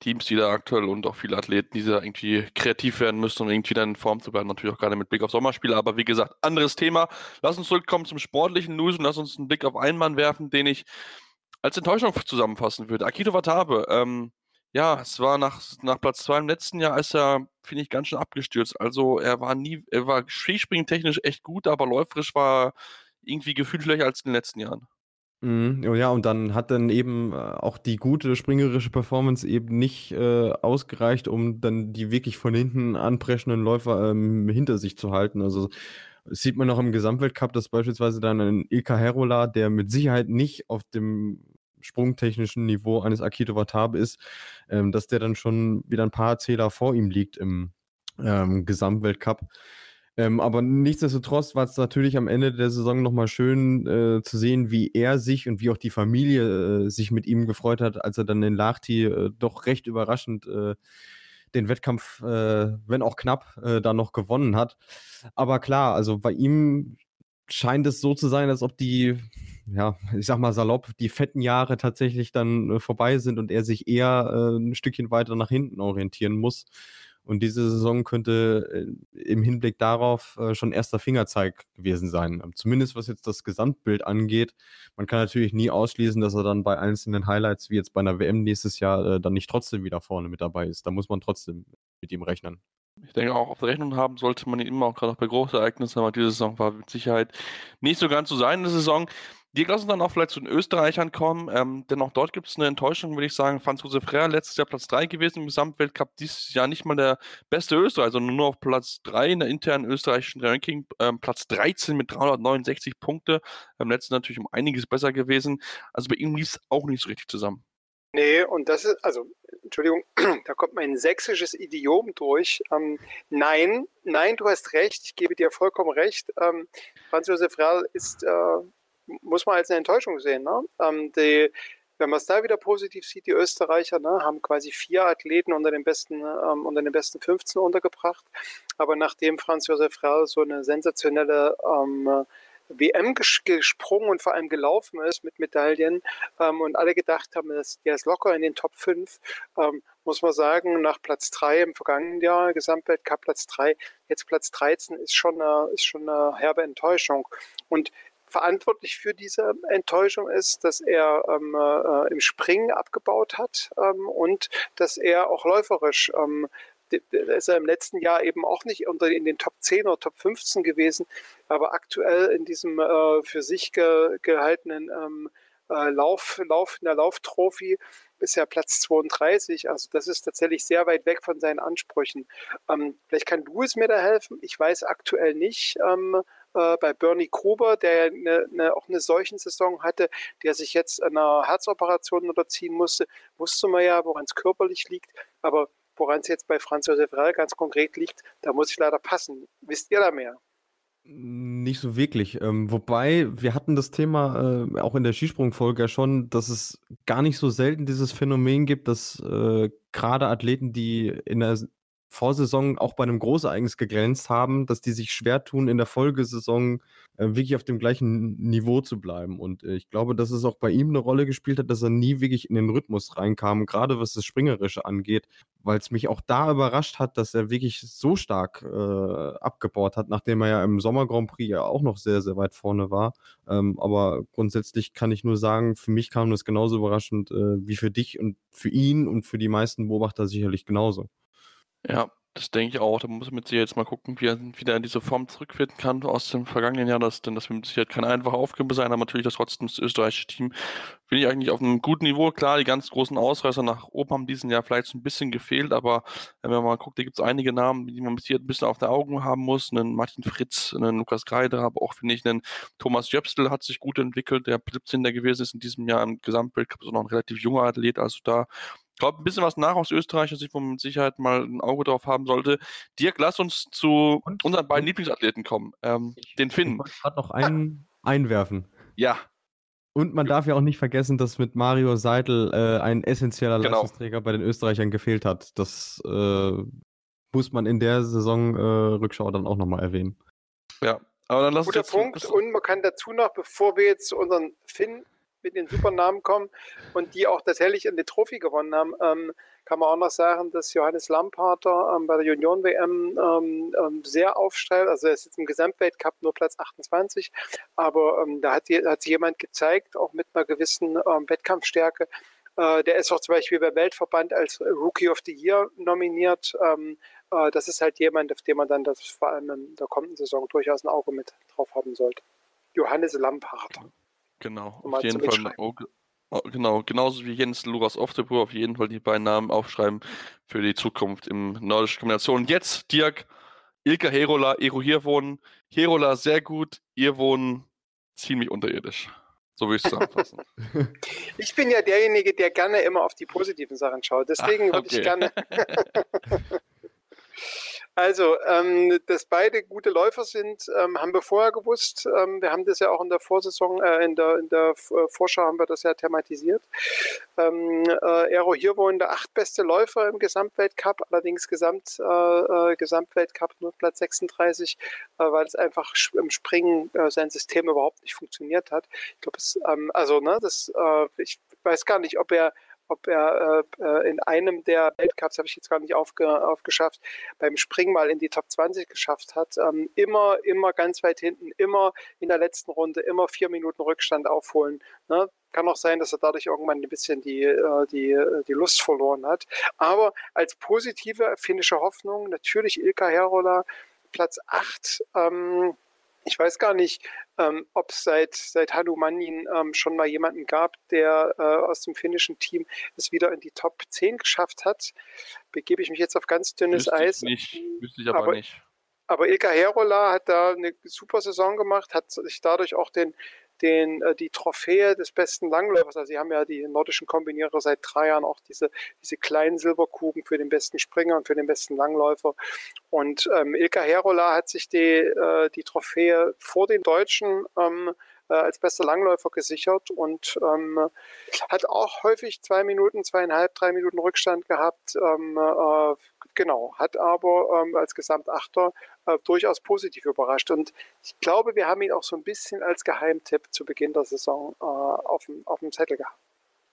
Speaker 2: Teams, die da aktuell und auch viele Athleten, die da irgendwie kreativ werden müssen, um irgendwie dann in Form zu bleiben. Natürlich auch gerade mit Blick auf Sommerspiele. Aber wie gesagt, anderes Thema. Lass uns zurückkommen zum sportlichen News und lass uns einen Blick auf einen Mann werfen, den ich als Enttäuschung zusammenfassen würde. Akito Watabe. Ähm, ja, es war nach, nach Platz 2 im letzten Jahr, ist er, finde ich, ganz schön abgestürzt. Also er war nie, er war Skispringen technisch echt gut, aber läuferisch war irgendwie gefühlt schlechter als in den letzten Jahren.
Speaker 4: Mhm, ja, und dann hat dann eben äh, auch die gute springerische Performance eben nicht äh, ausgereicht, um dann die wirklich von hinten anpreschenden Läufer ähm, hinter sich zu halten. Also sieht man auch im Gesamtweltcup, dass beispielsweise dann ein Ilka Herola, der mit Sicherheit nicht auf dem sprungtechnischen Niveau eines Akito Watabe ist, ähm, dass der dann schon wieder ein paar Zähler vor ihm liegt im ähm, Gesamtweltcup. Ähm, aber nichtsdestotrotz war es natürlich am Ende der Saison nochmal schön äh, zu sehen, wie er sich und wie auch die Familie äh, sich mit ihm gefreut hat, als er dann in Lahti äh, doch recht überraschend äh, den Wettkampf, äh, wenn auch knapp, äh, da noch gewonnen hat. Aber klar, also bei ihm scheint es so zu sein, als ob die, ja, ich sag mal salopp, die fetten Jahre tatsächlich dann vorbei sind und er sich eher ein Stückchen weiter nach hinten orientieren muss. Und diese Saison könnte äh, im Hinblick darauf äh, schon erster Fingerzeig gewesen sein. Ähm, zumindest was jetzt das Gesamtbild angeht. Man kann natürlich nie ausschließen, dass er dann bei einzelnen Highlights, wie jetzt bei einer WM nächstes Jahr, äh, dann nicht trotzdem wieder vorne mit dabei ist. Da muss man trotzdem mit ihm rechnen.
Speaker 2: Ich denke auch auf Rechnung haben sollte man ihn immer, auch gerade auch bei Großereignissen, aber diese Saison war mit Sicherheit nicht so ganz so seine Saison. Die lassen dann auch vielleicht zu den Österreichern kommen, ähm, denn auch dort gibt es eine Enttäuschung, würde ich sagen. Franz Josef Rea letztes Jahr Platz 3 gewesen im Gesamtweltcup, dieses Jahr nicht mal der beste Österreicher, sondern nur auf Platz 3 in der internen österreichischen Ranking, ähm, Platz 13 mit 369 Punkte. Beim letzten natürlich um einiges besser gewesen. Also bei ihm lief es auch nicht so richtig zusammen.
Speaker 3: Nee, und das ist, also, Entschuldigung, da kommt mein sächsisches Idiom durch. Ähm, nein, nein, du hast recht, ich gebe dir vollkommen recht. Ähm, Franz Josef Real ist, äh, muss man als eine Enttäuschung sehen. Ne? Ähm, die, wenn man es da wieder positiv sieht, die Österreicher ne, haben quasi vier Athleten unter den besten, ähm, unter den besten 15 untergebracht. Aber nachdem Franz Josef Real so eine sensationelle ähm, WM gesprungen und vor allem gelaufen ist mit Medaillen ähm, und alle gedacht haben, dass der ist locker in den Top 5, ähm, muss man sagen, nach Platz 3 im vergangenen Jahr, Gesamtweltcup Platz 3, jetzt Platz 13 ist schon eine, ist schon eine herbe Enttäuschung. Und verantwortlich für diese Enttäuschung ist, dass er ähm, äh, im Springen abgebaut hat ähm, und dass er auch läuferisch ähm, ist er im letzten Jahr eben auch nicht unter in den Top 10 oder Top 15 gewesen, aber aktuell in diesem äh, für sich ge, gehaltenen ähm, äh, Lauf, Lauf in der Lauftrophy ist er Platz 32. Also das ist tatsächlich sehr weit weg von seinen Ansprüchen. Ähm, vielleicht kann du es mir da helfen. Ich weiß aktuell nicht. Ähm, äh, bei Bernie Gruber, der eine, eine, auch eine solchen Saison hatte, der sich jetzt einer Herzoperation unterziehen musste, wusste man ja, woran es körperlich liegt. Aber Woran es jetzt bei Franz Josef Reil ganz konkret liegt, da muss ich leider passen. Wisst ihr da mehr?
Speaker 4: Nicht so wirklich. Ähm, wobei, wir hatten das Thema äh, auch in der Skisprungfolge ja schon, dass es gar nicht so selten dieses Phänomen gibt, dass äh, gerade Athleten, die in der Vorsaison auch bei einem Großereignis geglänzt haben, dass die sich schwer tun, in der Folgesaison äh, wirklich auf dem gleichen Niveau zu bleiben. Und äh, ich glaube, dass es auch bei ihm eine Rolle gespielt hat, dass er nie wirklich in den Rhythmus reinkam, gerade was das Springerische angeht, weil es mich auch da überrascht hat, dass er wirklich so stark äh, abgebaut hat, nachdem er ja im Sommer Grand Prix ja auch noch sehr, sehr weit vorne war. Ähm, aber grundsätzlich kann ich nur sagen, für mich kam das genauso überraschend äh, wie für dich und für ihn und für die meisten Beobachter sicherlich genauso.
Speaker 2: Ja, das denke ich auch. Da muss man mit Sicherheit jetzt mal gucken, wie er wieder in diese Form zurückfinden kann aus dem vergangenen Jahr. Das, denn das wird mit Sicherheit keine einfache Aufgabe sein, aber natürlich das trotzdem das österreichische Team finde ich eigentlich auf einem guten Niveau. Klar, die ganz großen Ausreißer nach oben haben diesen Jahr vielleicht so ein bisschen gefehlt, aber wenn man mal guckt, da gibt es einige Namen, die man bis hier ein bisschen auf der Augen haben muss. Einen Martin Fritz, einen Lukas Greider, aber auch, finde ich, einen Thomas Jöpstel hat sich gut entwickelt, der 17. gewesen ist in diesem Jahr im Gesamtweltcup, so noch ein relativ junger Athlet, also da glaube, ein bisschen was nach aus österreichischer Sicht, wo man mit Sicherheit mal ein Auge drauf haben sollte. Dirk, lass uns zu und, unseren beiden und, Lieblingsathleten kommen. Ähm, ich, den Finn. Ich
Speaker 4: wollte gerade noch einen einwerfen.
Speaker 2: Ja.
Speaker 4: Und man darf ja auch nicht vergessen, dass mit Mario Seidel äh, ein essentieller genau. Leistungsträger bei den Österreichern gefehlt hat. Das äh, muss man in der Saison äh, Rückschau dann auch nochmal erwähnen.
Speaker 2: Ja, aber dann lass
Speaker 3: Guter uns jetzt Punkt. Und man kann dazu noch, bevor wir jetzt zu unseren Finn mit den Supernamen kommen und die auch tatsächlich eine Trophy gewonnen haben, ähm, kann man auch noch sagen, dass Johannes Lamparter ähm, bei der Junioren-WM ähm, ähm, sehr aufstellt. Also er ist jetzt im Gesamtweltcup nur Platz 28, aber ähm, da hat, hat sich jemand gezeigt, auch mit einer gewissen ähm, Wettkampfstärke. Äh, der ist auch zum Beispiel beim Weltverband als Rookie of the Year nominiert. Äh, das ist halt jemand, auf den man dann das vor allem in der kommenden Saison durchaus ein Auge mit drauf haben sollte. Johannes Lamparter.
Speaker 2: Genau, auf jeden Fall. Oh, oh, genau, genauso wie Jens Luras Oftebro, auf jeden Fall die beiden Namen aufschreiben für die Zukunft im nordischen Kombination. Jetzt, Dirk, Ilka Herola, Ero Hirwohn. Herola sehr gut, Irwohn ziemlich unterirdisch. So würde ich es zusammenfassen.
Speaker 3: ich bin ja derjenige, der gerne immer auf die positiven Sachen schaut. Deswegen ah, okay. würde ich gerne. Also, ähm, dass beide gute Läufer sind, ähm, haben wir vorher gewusst. Ähm, wir haben das ja auch in der Vorsaison, äh, in der, in der äh, Vorschau haben wir das ja thematisiert. Ähm, äh, Aero Hirvonen der achtbeste Läufer im Gesamtweltcup, allerdings Gesamt, äh, äh Gesamtweltcup nur Platz 36, äh, weil es einfach im Springen äh, sein System überhaupt nicht funktioniert hat. Ich glaube, ähm, also, ne, das, ich weiß gar nicht, ob er ob er äh, äh, in einem der Weltcups, habe ich jetzt gar nicht aufge, aufgeschafft, beim Springen mal in die Top 20 geschafft hat. Ähm, immer, immer ganz weit hinten, immer in der letzten Runde, immer vier Minuten Rückstand aufholen. Ne? Kann auch sein, dass er dadurch irgendwann ein bisschen die, äh, die, äh, die Lust verloren hat. Aber als positive finnische Hoffnung natürlich Ilka Herola, Platz 8. Ähm, ich weiß gar nicht, ähm, ob es seit, seit Hanumanin ähm, schon mal jemanden gab, der äh, aus dem finnischen Team es wieder in die Top 10 geschafft hat. Begebe ich mich jetzt auf ganz dünnes
Speaker 2: Wüsste
Speaker 3: Eis.
Speaker 2: Ich nicht, wüsste ich aber,
Speaker 3: aber
Speaker 2: nicht.
Speaker 3: Aber Ilka Herola hat da eine super Saison gemacht, hat sich dadurch auch den, den, äh, die Trophäe des besten Langläufers. Also sie haben ja die nordischen Kombinierer seit drei Jahren auch diese, diese kleinen Silberkugeln für den besten Springer und für den besten Langläufer. Und ähm, Ilka Herola hat sich die, äh, die Trophäe vor den Deutschen ähm, äh, als bester Langläufer gesichert und ähm, hat auch häufig zwei Minuten, zweieinhalb, drei Minuten Rückstand gehabt. Ähm, äh, genau, hat aber ähm, als Gesamtachter äh, durchaus positiv überrascht. Und ich glaube, wir haben ihn auch so ein bisschen als Geheimtipp zu Beginn der Saison äh, auf, dem, auf dem Zettel gehabt.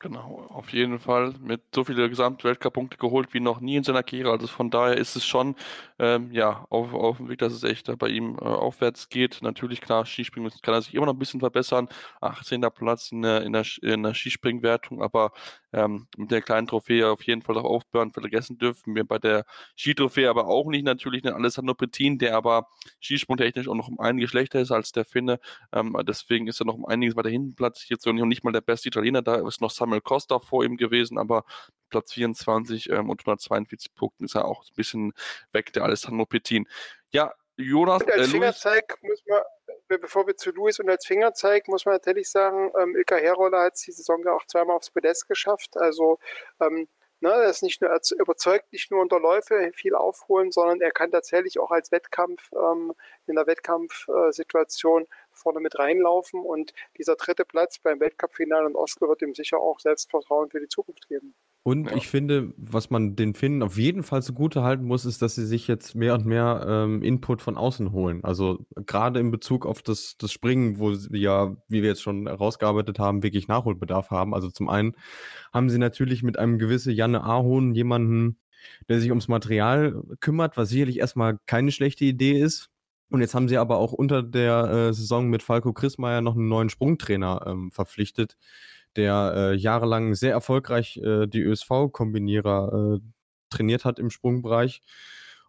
Speaker 2: Genau, auf jeden Fall mit so viele Gesamtweltcup-Punkte geholt wie noch nie in seiner Karriere. Also von daher ist es schon ähm, ja, auf, auf dem Weg, dass es echt bei ihm äh, aufwärts geht. Natürlich, klar, Skispringen kann er sich immer noch ein bisschen verbessern. 18. Platz in der, in der, in der Skispringwertung, aber ähm, mit der kleinen Trophäe auf jeden Fall auch aufbören vergessen dürfen wir bei der Skitrophäe aber auch nicht natürlich den Alessandro Pettin, der aber skisprungtechnisch auch noch um einige schlechter ist als der Finne. Ähm, deswegen ist er noch um einiges weiter hinten platziert. So nicht mal der beste Italiener, da ist noch Samuel Costa vor ihm gewesen, aber Platz 24 ähm, und 142 Punkten ist er auch ein bisschen weg, der Alessandro Pettin. Ja, Jonas.
Speaker 3: Und als äh, Fingerzeig muss man, bevor wir zu Luis und als Fingerzeig muss man natürlich sagen, ähm, Ilka Herola hat die Saison ja auch zweimal aufs Podest geschafft. Also ähm, ne, er ist nicht nur überzeugt, nicht nur unter Läufe viel aufholen, sondern er kann tatsächlich auch als Wettkampf ähm, in der Wettkampfsituation äh, vorne mit reinlaufen. Und dieser dritte Platz beim Weltcup-Finale in Oslo wird ihm sicher auch Selbstvertrauen für die Zukunft geben.
Speaker 4: Und
Speaker 2: Ja.
Speaker 4: ich finde, was man den Finnen auf jeden Fall zugute halten muss, ist, dass sie sich jetzt mehr und mehr ähm, Input von außen holen. Also gerade in Bezug auf das, das Springen, wo sie ja, wie wir jetzt schon herausgearbeitet haben, wirklich Nachholbedarf haben. Also zum einen haben sie natürlich mit einem gewissen Janne Ahon jemanden, der sich ums Material kümmert, was sicherlich erstmal keine schlechte Idee ist. Und jetzt haben sie aber auch unter der äh, Saison mit Falco Chrismeier noch einen neuen Sprungtrainer ähm, verpflichtet, der äh, jahrelang sehr erfolgreich äh, die ÖSV-Kombinierer äh, trainiert hat im Sprungbereich.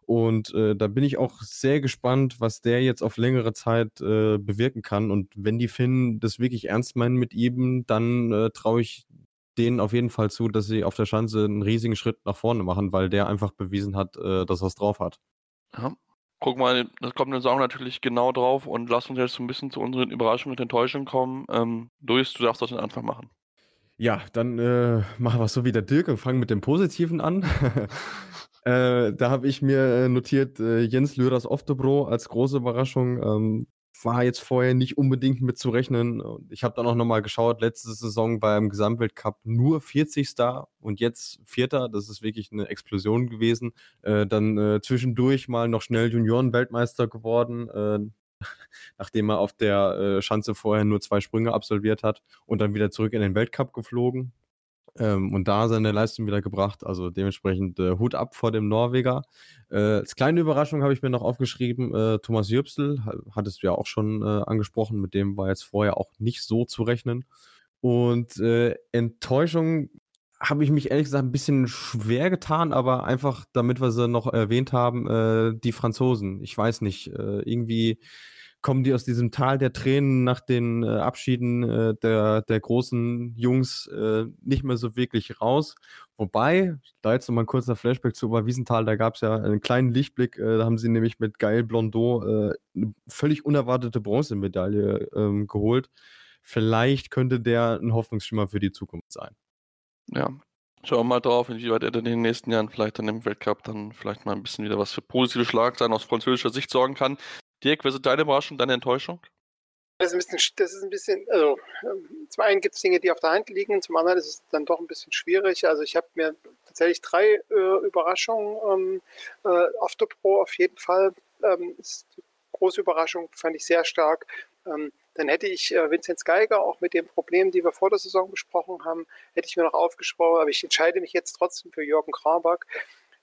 Speaker 4: Und äh, da bin ich auch sehr gespannt, was der jetzt auf längere Zeit äh, bewirken kann. Und wenn die Finnen das wirklich ernst meinen mit ihm, dann traue ich denen auf jeden Fall zu, dass sie auf der Schanze einen riesigen Schritt nach vorne machen, weil der einfach bewiesen hat, dass er es drauf hat.
Speaker 2: Ja. Guck mal, das kommt in der Saison natürlich genau drauf und lass uns jetzt so ein bisschen zu unseren Überraschungen und Enttäuschungen kommen. Ähm, Luis, du darfst das den Anfang machen.
Speaker 4: Ja, dann äh, machen wir es so wie der Dirk und fangen mit dem Positiven an. äh, da habe ich mir äh, notiert, äh, Jens Lürers Oftebro als große Überraschung. Ähm, war jetzt vorher nicht unbedingt mit zu rechnen. Ich habe dann auch nochmal geschaut, letzte Saison beim Gesamtweltcup nur 40. und jetzt Vierter. Das ist wirklich eine Explosion gewesen. Äh, dann äh, zwischendurch mal noch schnell Junioren-Weltmeister geworden, äh, nachdem er auf der äh, Schanze vorher nur zwei Sprünge absolviert hat und dann wieder zurück in den Weltcup geflogen. Ähm, und da seine Leistung wieder gebracht. Also dementsprechend äh, Hut ab vor dem Norweger. Äh, als kleine Überraschung habe ich mir noch aufgeschrieben, äh, Thomas Jöpsel, ha- hattest du ja auch schon äh, angesprochen, mit dem war jetzt vorher auch nicht so zu rechnen. Und äh, Enttäuschung habe ich mich ehrlich gesagt ein bisschen schwer getan, aber einfach, damit wir sie noch erwähnt haben, äh, die Franzosen. Ich weiß nicht, irgendwie kommen die aus diesem Tal der Tränen nach den äh, Abschieden äh, der, der großen Jungs äh, nicht mehr so wirklich raus. Wobei, da jetzt nochmal ein kurzer Flashback zu Oberwiesenthal, da gab es ja einen kleinen Lichtblick, äh, da haben sie nämlich mit Gael Blondeau äh, eine völlig unerwartete Bronzemedaille ähm, geholt. Vielleicht könnte der ein Hoffnungsschimmer für die Zukunft sein.
Speaker 2: Ja. Schauen wir mal drauf, inwieweit er dann in den nächsten Jahren vielleicht dann im Weltcup dann vielleicht mal ein bisschen wieder was für positive Schlagzeilen aus französischer Sicht sorgen kann. Dirk, was ist deine Überraschung, deine Enttäuschung?
Speaker 3: Das ist ein bisschen, das ist ein bisschen also ähm, zum einen gibt es Dinge, die auf der Hand liegen, zum anderen ist es dann doch ein bisschen schwierig. Also ich habe mir tatsächlich drei äh, Überraschungen ähm, äh, auf der Pro auf jeden Fall. Ähm, ist große Überraschung fand ich sehr stark. Ähm, dann hätte ich äh, Vinzenz Geiger auch mit den Problemen, die wir vor der Saison besprochen haben, hätte ich mir noch aufgesprochen, aber ich entscheide mich jetzt trotzdem für Jürgen Krabak,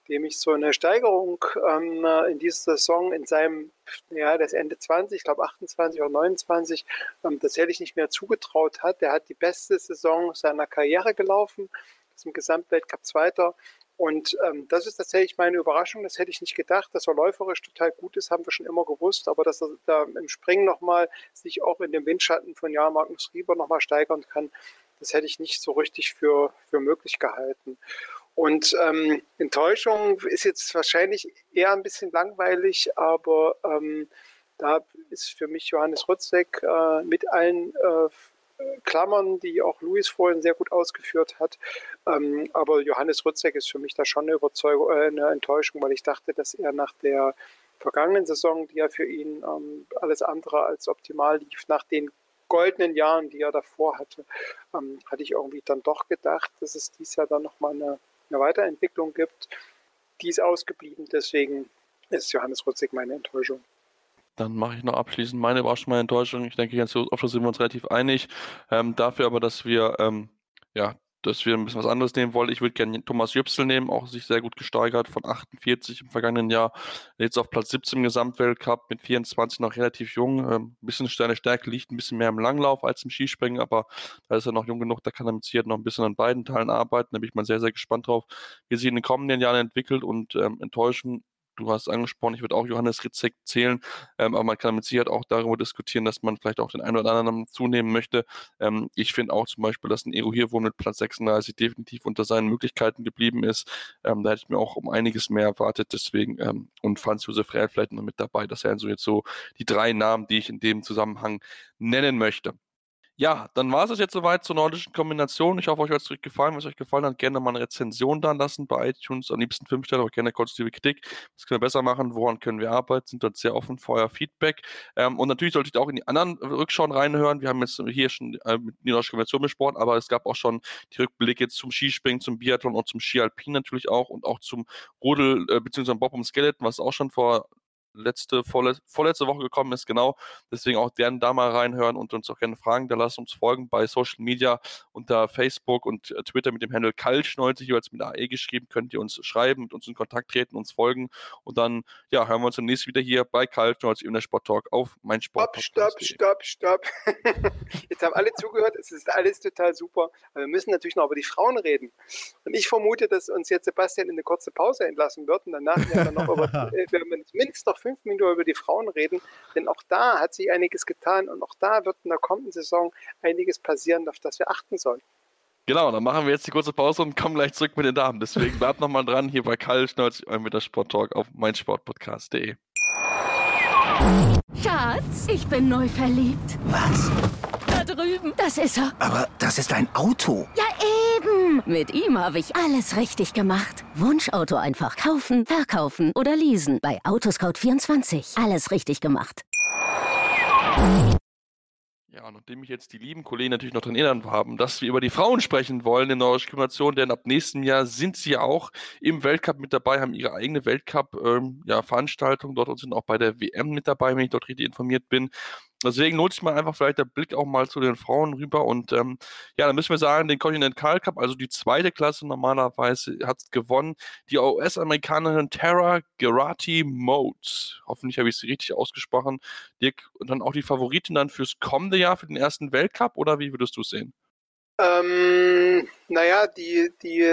Speaker 3: dem ich so eine Steigerung ähm, in dieser Saison in seinem, ja, das Ende 20, ich glaube 28 oder 29, ähm, tatsächlich nicht mehr zugetraut hat. Der hat die beste Saison seiner Karriere gelaufen, ist im Gesamtweltcup Zweiter. Und ähm, das ist tatsächlich meine Überraschung. Das hätte ich nicht gedacht. Dass er läuferisch total gut ist, haben wir schon immer gewusst. Aber dass er da im Springen nochmal sich auch in dem Windschatten von Jan Magnus Rieber nochmal steigern kann, das hätte ich nicht so richtig für, für möglich gehalten. Und ähm, Enttäuschung ist jetzt wahrscheinlich eher ein bisschen langweilig, aber ähm, da ist für mich Johannes Rutzek äh, mit allen äh, Klammern, die auch Luis vorhin sehr gut ausgeführt hat. Ähm, aber Johannes Rutzek ist für mich da schon eine Überzeugung, äh, eine Enttäuschung, weil ich dachte, dass er nach der vergangenen Saison, die ja für ihn ähm, alles andere als optimal lief, nach den goldenen Jahren, die er davor hatte, ähm, hatte ich irgendwie dann doch gedacht, dass es dieses Jahr dann nochmal eine eine Weiterentwicklung gibt. Die ist ausgeblieben, deswegen ist Johannes Rutzig meine Enttäuschung.
Speaker 2: Dann mache ich noch abschließend meine Überraschung, meine Enttäuschung. Ich denke, ganz oft sind wir uns relativ einig. Ähm, dafür aber, dass wir ähm, ja dass wir ein bisschen was anderes nehmen wollen. Ich würde gerne Thomas Jüpsel nehmen, auch sich sehr gut gesteigert, von 48 im vergangenen Jahr, jetzt auf Platz 17 im Gesamtweltcup, mit 24 noch relativ jung. Ähm, ein bisschen seine Stärke liegt ein bisschen mehr im Langlauf als im Skispringen, aber da ist er noch jung genug, da kann er mit Sicherheit noch ein bisschen an beiden Teilen arbeiten. Da bin ich mal sehr, sehr gespannt drauf, wie sie in den kommenden Jahren entwickelt und ähm, enttäuschen du hast angesprochen, ich würde auch Johannes Ritzek zählen, ähm, aber man kann mit Sicherheit auch darüber diskutieren, dass man vielleicht auch den einen oder anderen zunehmen möchte. Ähm, ich finde auch zum Beispiel, dass ein Ero hier wohl mit Platz 36 definitiv unter seinen Möglichkeiten geblieben ist. Ähm, da hätte ich mir auch um einiges mehr erwartet, deswegen ähm, und Franz Josef Rehl vielleicht noch mit dabei. Das wären so jetzt so die drei Namen, die ich in dem Zusammenhang nennen möchte. Ja, dann war es jetzt soweit zur nordischen Kombination. Ich hoffe, euch hat es gefallen. Wenn es euch gefallen hat, gerne mal eine Rezension da lassen bei iTunes. Am liebsten fünf Sterne, aber gerne konstruktive Kritik. Was können wir besser machen? Woran können wir arbeiten? Sind dort sehr offen für euer Feedback. Ähm, und natürlich solltet ihr auch in die anderen Rückschauen reinhören. Wir haben jetzt hier schon äh, die nordische Kombination besprochen, aber es gab auch schon die Rückblicke zum Skispringen, zum Biathlon und zum Skialpin natürlich auch und auch zum Rodel äh, bzw. Bob um Skeleton, was auch schon vor letzte, vorle vorletzte Woche gekommen ist, genau. Deswegen auch gerne da mal reinhören und uns auch gerne Fragen da lassen, uns folgen bei Social Media unter Facebook und äh, Twitter mit dem Handle Kaltschnolze, jeweils mit AE geschrieben, könnt ihr uns schreiben, mit uns in Kontakt treten, uns folgen und dann, ja, hören wir uns demnächst wieder hier bei Kaltschnolze in der Sport Talk auf mein Sport.
Speaker 3: Stopp, stopp, stopp, stopp. Jetzt haben alle zugehört, es ist alles total super, aber wir müssen natürlich noch über die Frauen reden. Und ich vermute, dass uns jetzt Sebastian in eine kurze Pause entlassen wird und danach werden wir noch über, äh, wir mindestens noch fünf Minuten über die Frauen reden, denn auch da hat sich einiges getan und auch da wird in der kommenden Saison einiges passieren, auf das wir achten sollen.
Speaker 2: Genau, dann machen wir jetzt die kurze Pause und kommen gleich zurück mit den Damen. Deswegen bleibt nochmal dran hier bei Karl Schnolz mit der Sport Talk auf meinsportpodcast.de.
Speaker 5: Schatz, ich bin neu verliebt.
Speaker 6: Was?
Speaker 5: Da drüben. Das ist er.
Speaker 6: Aber das ist ein Auto.
Speaker 5: Ja, eben. Mit ihm habe ich alles richtig gemacht. Wunschauto einfach kaufen, verkaufen oder leasen. Bei Autoscout24. Alles richtig gemacht.
Speaker 2: Ja, nachdem mich jetzt die lieben Kollegen natürlich noch daran erinnern haben, dass wir über die Frauen sprechen wollen in der Kombination, denn ab nächstem Jahr sind sie ja auch im Weltcup mit dabei, haben ihre eigene Weltcup-Veranstaltung ähm, ja, dort und sind auch bei der WM mit dabei, wenn ich dort richtig informiert bin. Deswegen lohnt sich mal einfach vielleicht der Blick auch mal zu den Frauen rüber. Und ähm, ja, dann müssen wir sagen, den Continental Cup, also die zweite Klasse normalerweise, hat gewonnen die US-Amerikanerin Tara Gerati Modes. Hoffentlich habe ich sie richtig ausgesprochen. Dirk, und dann auch die Favoritin dann fürs kommende Jahr, für den ersten Weltcup, oder wie würdest du es sehen?
Speaker 3: Ähm, naja, die, die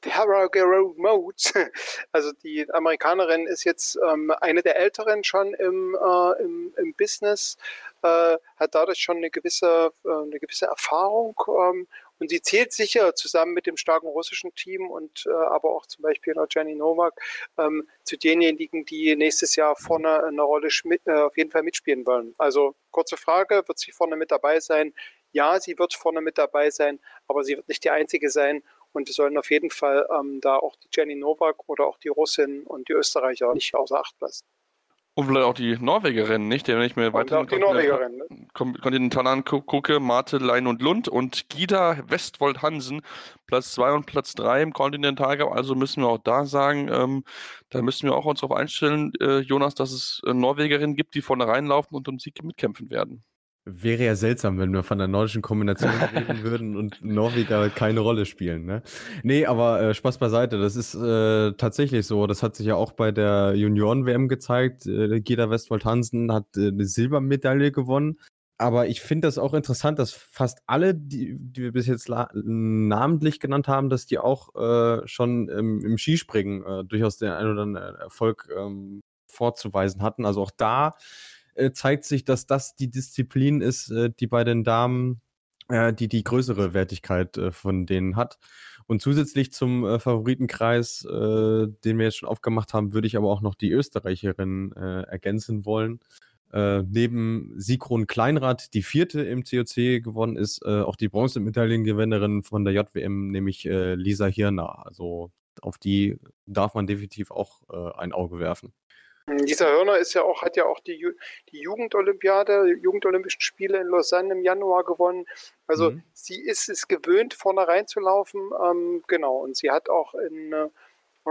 Speaker 3: Tara Guerrero Modes, also die Amerikanerin ist jetzt ähm, eine der älteren schon im, äh, im, im Business, äh, hat dadurch schon eine gewisse, äh, eine gewisse Erfahrung ähm, und sie zählt sicher zusammen mit dem starken russischen Team und äh, aber auch zum Beispiel Jenny Novak ähm, zu denjenigen, die nächstes Jahr vorne eine Rolle äh, auf jeden Fall mitspielen wollen. Also kurze Frage, wird sie vorne mit dabei sein? Ja, sie wird vorne mit dabei sein, aber sie wird nicht die einzige sein. Und wir sollen auf jeden Fall ähm, da auch die Jenny Novak oder auch die Russin und die Österreicher nicht außer Acht lassen.
Speaker 2: Und vielleicht auch die Norwegerin, nicht? Der, wenn ich mir weiter
Speaker 3: auch die Norwegerin, ne?
Speaker 2: Kontinental angucke, Marte Lein und Lund und Gida Westwold Hansen, Platz 2 und Platz 3 im Kontinental Also müssen wir auch da sagen, ähm, da müssen wir auch uns darauf einstellen, äh, Jonas, dass es äh, Norwegerinnen gibt, die vorne reinlaufen und um Sieg mitkämpfen werden.
Speaker 4: Wäre ja seltsam, wenn wir von der nordischen Kombination reden würden und Norweger keine Rolle spielen. Ne? Nee, aber äh, Spaß beiseite. Das ist äh, tatsächlich so. Das hat sich ja auch bei der Junioren-WM gezeigt. Äh, Geda Westfold Hansen hat äh, eine Silbermedaille gewonnen. Aber ich finde das auch interessant, dass fast alle, die, die wir bis jetzt namentlich genannt haben, dass die auch äh, schon im, im Skispringen äh, durchaus den einen oder anderen Erfolg ähm, vorzuweisen hatten. Also auch da äh, zeigt sich, dass das die Disziplin ist, äh, die bei den Damen äh, die die größere Wertigkeit von denen hat. Und zusätzlich zum Favoritenkreis, den wir jetzt schon aufgemacht haben, würde ich aber auch noch die Österreicherin ergänzen wollen. neben Sigrun Kleinrad, die vierte im COC gewonnen ist, auch die Bronzemedaillengewinnerin von der JWM, nämlich Lisa Hirner. Also auf die darf man definitiv auch ein Auge werfen.
Speaker 3: Dieser Hörner ist ja auch, hat ja auch die, die Jugendolympiade, Jugendolympischen Spiele in Lausanne im Januar gewonnen. Also mhm. sie ist es gewöhnt, vorne reinzulaufen. Ähm, genau. Und sie hat auch in äh,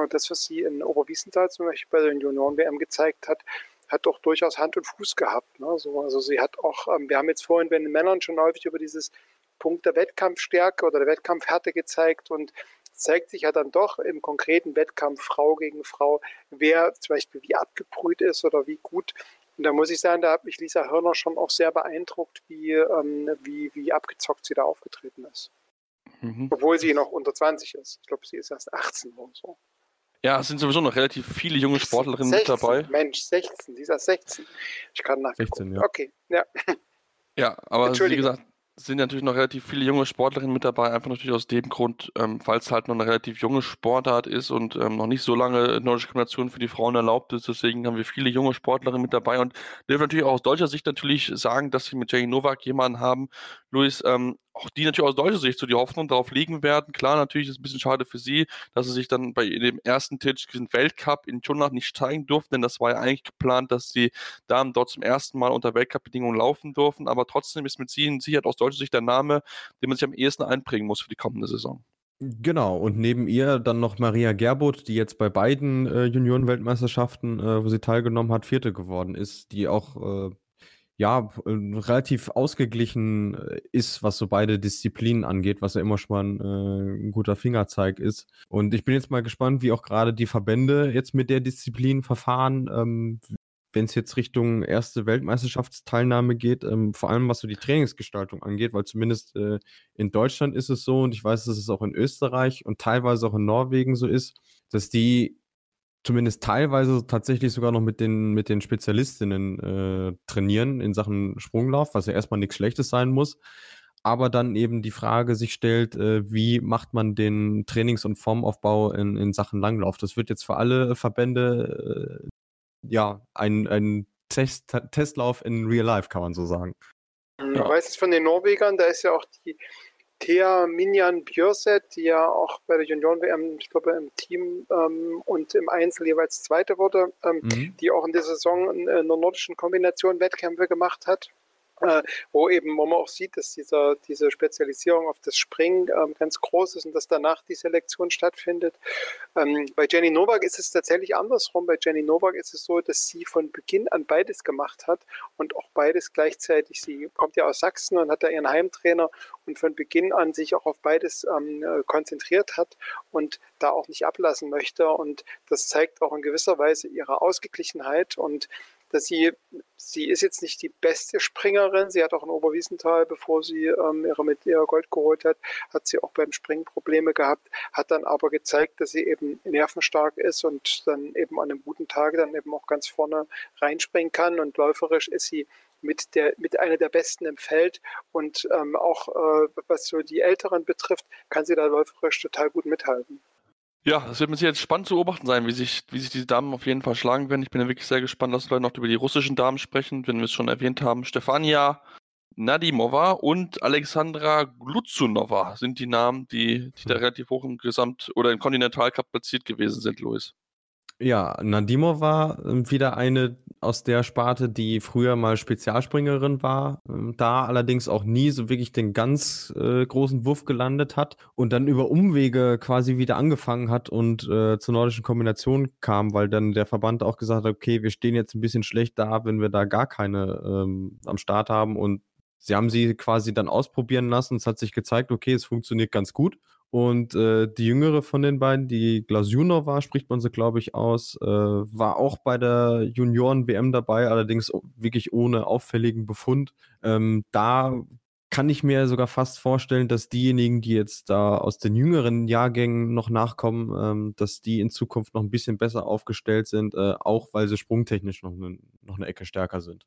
Speaker 3: das, was sie in Oberwiesenthal zum Beispiel bei den Junioren-WM gezeigt hat, hat doch durchaus Hand und Fuß gehabt. Ne? So, also sie hat auch, ähm, wir haben jetzt vorhin bei den Männern schon häufig über dieses Punkt der Wettkampfstärke oder der Wettkampfhärte gezeigt und zeigt sich ja dann doch im konkreten Wettkampf Frau gegen Frau, wer zum Beispiel wie abgebrüht ist oder wie gut. Und da muss ich sagen, da hat mich Lisa Hörner schon auch sehr beeindruckt, wie, ähm, wie, wie abgezockt sie da aufgetreten ist. Mhm. Obwohl sie noch unter 20 ist. Ich glaube, sie ist erst 18 oder so.
Speaker 2: Ja, es sind sowieso noch relativ viele junge Sportlerinnen 16, mit dabei.
Speaker 3: Mensch, 16, dieser 16. Ich kann nach 16,
Speaker 4: ja.
Speaker 3: Okay, ja.
Speaker 2: Ja, aber wie gesagt, sind natürlich noch relativ viele junge Sportlerinnen mit dabei, einfach natürlich aus dem Grund, ähm, es halt noch eine relativ junge Sportart ist und ähm, noch nicht so lange nordische Kombination für die Frauen erlaubt ist. Deswegen haben wir viele junge Sportlerinnen mit dabei und dürfen natürlich auch aus deutscher Sicht natürlich sagen, dass sie mit Jay Novak jemanden haben, Luis, ähm, auch die natürlich aus deutscher Sicht so die Hoffnung darauf liegen werden. Klar, natürlich ist es ein bisschen schade für sie, dass sie sich dann bei dem ersten diesen Weltcup in Chunach nicht steigen durften, denn das war ja eigentlich geplant, dass die Damen dort zum ersten Mal unter Weltcup-Bedingungen laufen dürfen. Aber trotzdem ist mit sie Sicherheit aus deutscher Sicht der Name, den man sich am ehesten einprägen muss für die kommende Saison.
Speaker 4: Genau, und neben ihr dann noch Maria Gerbot, die jetzt bei beiden äh, Juniorenweltmeisterschaften, äh, wo sie teilgenommen hat, Vierte geworden ist, die auch äh, ja, ähm, relativ ausgeglichen äh, ist, was so beide Disziplinen angeht, was ja immer schon mal ein, äh, ein guter Fingerzeig ist. Und ich bin jetzt mal gespannt, wie auch gerade die Verbände jetzt mit der Disziplin verfahren. Ähm, wenn es jetzt Richtung erste Weltmeisterschaftsteilnahme geht, ähm, vor allem was so die Trainingsgestaltung angeht, weil zumindest äh, in Deutschland ist es so und ich weiß, dass es auch in Österreich und teilweise auch in Norwegen so ist, dass die zumindest teilweise tatsächlich sogar noch mit den, mit den Spezialistinnen äh, trainieren in Sachen Sprunglauf, was ja erstmal nichts Schlechtes sein muss. Aber dann eben die Frage sich stellt, äh, wie macht man den Trainings- und Formaufbau in, in Sachen Langlauf? Das wird jetzt für alle Verbände äh, ja ein, ein Test, Testlauf in Real Life, kann man so sagen.
Speaker 3: Ich weiß es von den Norwegern, da ist ja auch die Thea Minjan Björset, die ja auch bei der Junioren-WM, ich glaube, im Team ähm, und im Einzel jeweils Zweite wurde, ähm, mhm. die auch in der Saison in, in einer nordischen Kombination Wettkämpfe gemacht hat äh, wo eben, wo man auch sieht, dass dieser, diese Spezialisierung auf das Springen ähm, ganz groß ist und dass danach die Selektion stattfindet. Ähm, bei Jenny Novak ist es tatsächlich andersrum. Bei Jenny Novak ist es so, dass sie von Beginn an beides gemacht hat und auch beides gleichzeitig. Sie kommt ja aus Sachsen und hat da ihren Heimtrainer und von Beginn an sich auch auf beides ähm, äh, konzentriert hat und da auch nicht ablassen möchte. Und das zeigt auch in gewisser Weise ihre Ausgeglichenheit und dass sie, sie ist jetzt nicht die beste Springerin. Sie hat auch in Oberwiesenthal, bevor sie ähm, ihre mit ihr Gold geholt hat, hat sie auch beim Springen Probleme gehabt, hat dann aber gezeigt, dass sie eben nervenstark ist und dann eben an einem guten Tag dann eben auch ganz vorne reinspringen kann und läuferisch ist sie mit der mit einer der besten im Feld und ähm, auch äh, was so die Älteren betrifft, kann sie da läuferisch total gut mithalten.
Speaker 2: Ja, es wird mit jetzt spannend zu beobachten sein, wie sich, wie sich diese Damen auf jeden Fall schlagen werden. Ich bin ja wirklich sehr gespannt. Lass uns gleich noch über die russischen Damen sprechen, wenn wir es schon erwähnt haben. Stefania Nadimova und Alexandra Gluzunova sind die Namen, die, die da relativ hoch im Gesamt- oder im Kontinentalcup platziert gewesen sind, Luis.
Speaker 4: Ja, Nadimova ähm, wieder eine aus der Sparte, die früher mal Spezialspringerin war, ähm, da allerdings auch nie so wirklich den ganz äh, großen Wurf gelandet hat und dann über Umwege quasi wieder angefangen hat und äh, zur nordischen Kombination kam, weil dann der Verband auch gesagt hat, okay, wir stehen jetzt ein bisschen schlecht da, wenn wir da gar keine ähm, am Start haben und sie haben sie quasi dann ausprobieren lassen. Es hat sich gezeigt, okay, es funktioniert ganz gut. Und äh, die jüngere von den beiden, die Glasunova, spricht man sie, glaube ich, aus, äh, war auch bei der Junioren-WM dabei, allerdings wirklich ohne auffälligen Befund. Ähm, da kann ich mir sogar fast vorstellen, dass diejenigen, die jetzt da aus den jüngeren Jahrgängen noch nachkommen, ähm, dass die in Zukunft noch ein bisschen besser aufgestellt sind, äh, auch weil sie sprungtechnisch noch, ne, noch eine Ecke stärker sind.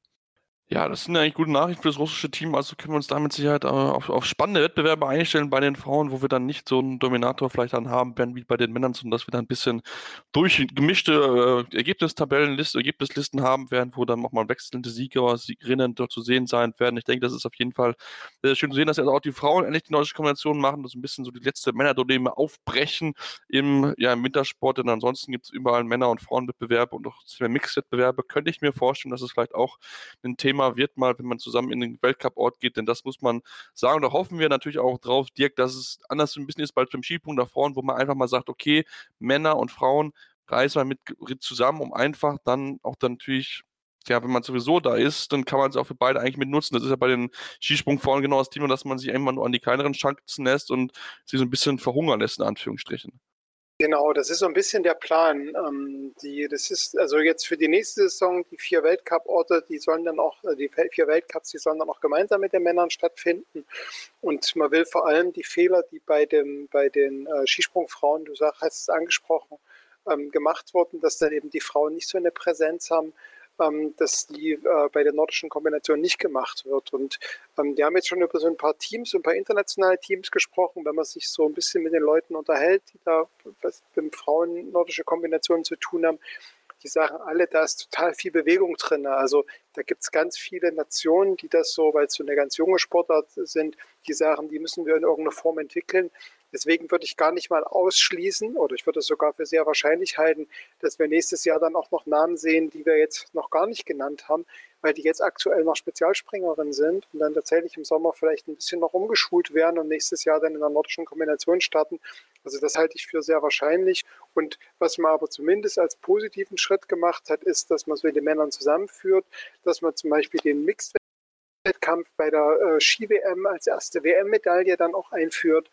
Speaker 2: Ja, das sind eigentlich gute Nachrichten für das russische Team. Also können wir uns da mit Sicherheit äh, auf, auf, spannende Wettbewerbe einstellen bei den Frauen, wo wir dann nicht so einen Dominator vielleicht dann haben werden wie bei den Männern, sondern dass wir dann ein bisschen durchgemischte äh, Ergebnistabellen, Ergebnislisten haben werden, wo dann nochmal wechselnde Sieger, Siegerinnen dort zu sehen sein werden. Ich denke, das ist auf jeden Fall sehr schön zu sehen, dass jetzt auch die Frauen endlich die neue Kombination machen, dass ein bisschen so die letzte Männerdoleme aufbrechen im, ja, im Wintersport. Denn ansonsten gibt es überall Männer- und Frauenwettbewerbe und auch Mixwettbewerbe. Könnte ich mir vorstellen, dass es vielleicht auch ein Thema Thema wird mal, wenn man zusammen in den Weltcup-Ort geht, denn das muss man sagen. Da hoffen wir natürlich auch drauf, Dirk, dass es anders ein bisschen ist bald beim Skipunkt da vorne, wo man einfach mal sagt, okay, Männer und Frauen reisen mal mit zusammen, um einfach dann auch dann natürlich ja, wenn man sowieso da ist, dann kann man es auch für beide eigentlich mit nutzen. Das ist ja bei den Skisprung vorne genau das Thema, dass man sich einmal nur an die kleineren Chancen lässt und sie so ein bisschen verhungern lässt, in Anführungsstrichen.
Speaker 3: Genau, das ist so ein bisschen der Plan. Ähm, die, das ist also jetzt für die nächste Saison die vier Weltcup-Orte, die sollen dann auch, äh, die vier Weltcups, die sollen dann auch gemeinsam mit den Männern stattfinden. Und man will vor allem die Fehler, die bei dem, bei den äh, Skisprungfrauen, du sag, hast es angesprochen, ähm, gemacht wurden, dass dann eben die Frauen nicht so eine Präsenz haben, ähm, dass die äh, bei der nordischen Kombination nicht gemacht wird. Und ähm, die haben jetzt schon über so ein paar Teams, ein paar internationale Teams gesprochen. Wenn man sich so ein bisschen mit den Leuten unterhält, die da was mit Frauen nordische Kombinationen zu tun haben, die sagen alle, da ist total viel Bewegung drin. Also da gibt es ganz viele Nationen, die das so, weil es so eine ganz junge Sportart sind, die sagen, die müssen wir in irgendeiner Form entwickeln. Deswegen würde ich gar nicht mal ausschließen oder ich würde es sogar für sehr wahrscheinlich halten, dass wir nächstes Jahr dann auch noch Namen sehen, die wir jetzt noch gar nicht genannt haben, weil die jetzt aktuell noch Spezialspringerinnen sind und dann tatsächlich im Sommer vielleicht ein bisschen noch umgeschult werden und nächstes Jahr dann in der nordischen Kombination starten. Also das halte ich für sehr wahrscheinlich. Und was man aber zumindest als positiven Schritt gemacht hat, ist, dass man es mit den Männern zusammenführt, dass man zum Beispiel den Mixed Wettkampf bei der äh, Ski-WM als erste WM-Medaille dann auch einführt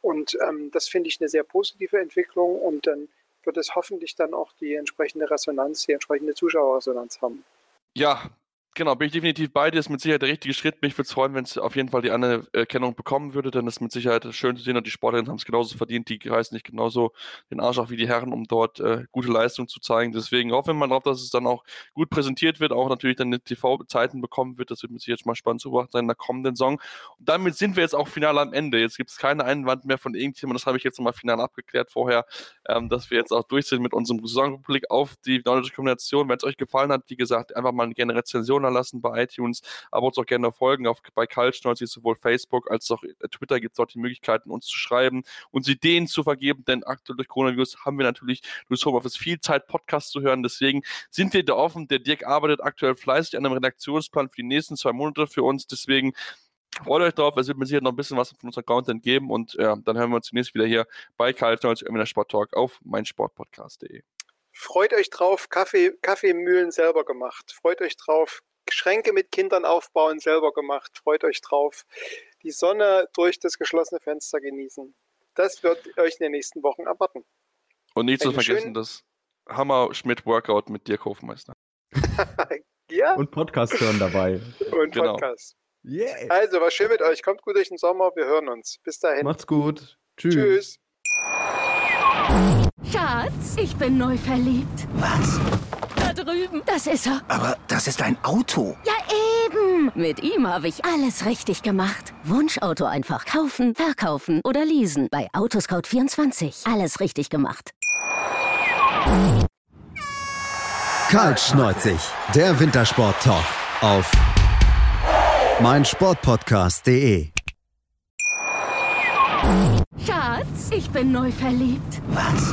Speaker 3: und ähm, das finde ich eine sehr positive Entwicklung und dann wird es hoffentlich dann auch die entsprechende Resonanz, die entsprechende Zuschauerresonanz haben.
Speaker 2: Ja, Genau, bin ich definitiv bei dir. Ist mit Sicherheit der richtige Schritt. Mich würde es freuen, wenn es auf jeden Fall die Anerkennung bekommen würde, denn es ist mit Sicherheit schön zu sehen und die Sportlerinnen haben es genauso verdient. Die reißen nicht genauso den Arsch auf wie die Herren, um dort äh, gute Leistung zu zeigen. Deswegen hoffen wir mal drauf, dass es dann auch gut präsentiert wird, auch natürlich dann TV-Zeiten bekommen wird. Das wird mit Sicherheit mal spannend zu beobachten sein in der kommenden Saison. Und damit sind wir jetzt auch final am Ende. Jetzt gibt es keine Einwand mehr von irgendjemandem. Das habe ich jetzt nochmal final abgeklärt vorher, ähm, dass wir jetzt auch durch sind mit unserem Saisonblick auf die nordische Kombination. Wenn es euch gefallen hat, wie gesagt, einfach mal eine Rezension lassen bei iTunes, aber uns auch gerne folgen. Auf, bei Kaltschnolz, sowohl Facebook als auch Twitter gibt es dort die Möglichkeiten, uns zu schreiben, uns Ideen zu vergeben, denn aktuell durch Coronavirus haben wir natürlich durch Homeoffice viel Zeit, Podcasts zu hören, deswegen sind wir da offen. Der Dirk arbeitet aktuell fleißig an einem Redaktionsplan für die nächsten zwei Monate für uns, deswegen Freut euch drauf, es wird mir sicher noch ein bisschen was von unserem Content geben. Und ja, dann hören wir uns zunächst wieder hier bei Karl Schnolz der Sport Talk auf meinsportpodcast.de.
Speaker 3: Freut euch drauf, Kaffee, Kaffeemühlen selber gemacht. Freut euch drauf, Schränke mit Kindern aufbauen, selber gemacht. Freut euch drauf. Die Sonne durch das geschlossene Fenster genießen. Das wird euch in den nächsten Wochen erwarten.
Speaker 2: Und nicht zu vergessen, das Hammer Schmidt Workout mit Dirk Hofmeister.
Speaker 4: ja. Und Podcast hören dabei.
Speaker 3: Und genau. Podcast. Yeah. Also, war schön mit euch. Kommt gut durch den Sommer. Wir hören uns. Bis dahin.
Speaker 4: Macht's gut. Tschüss.
Speaker 3: Tschüss.
Speaker 5: Schatz, ich bin neu verliebt.
Speaker 6: Was?
Speaker 5: Drüben. Das ist er.
Speaker 6: Aber das ist ein Auto.
Speaker 5: Ja, eben. Mit ihm habe ich alles richtig gemacht. Wunschauto einfach kaufen, verkaufen oder leasen. Bei Autoscout24. Alles richtig gemacht.
Speaker 1: Kaltschneuzig, der Wintersport-Talk auf meinsportpodcast.de.
Speaker 5: Schatz, ich bin neu verliebt.
Speaker 6: Was?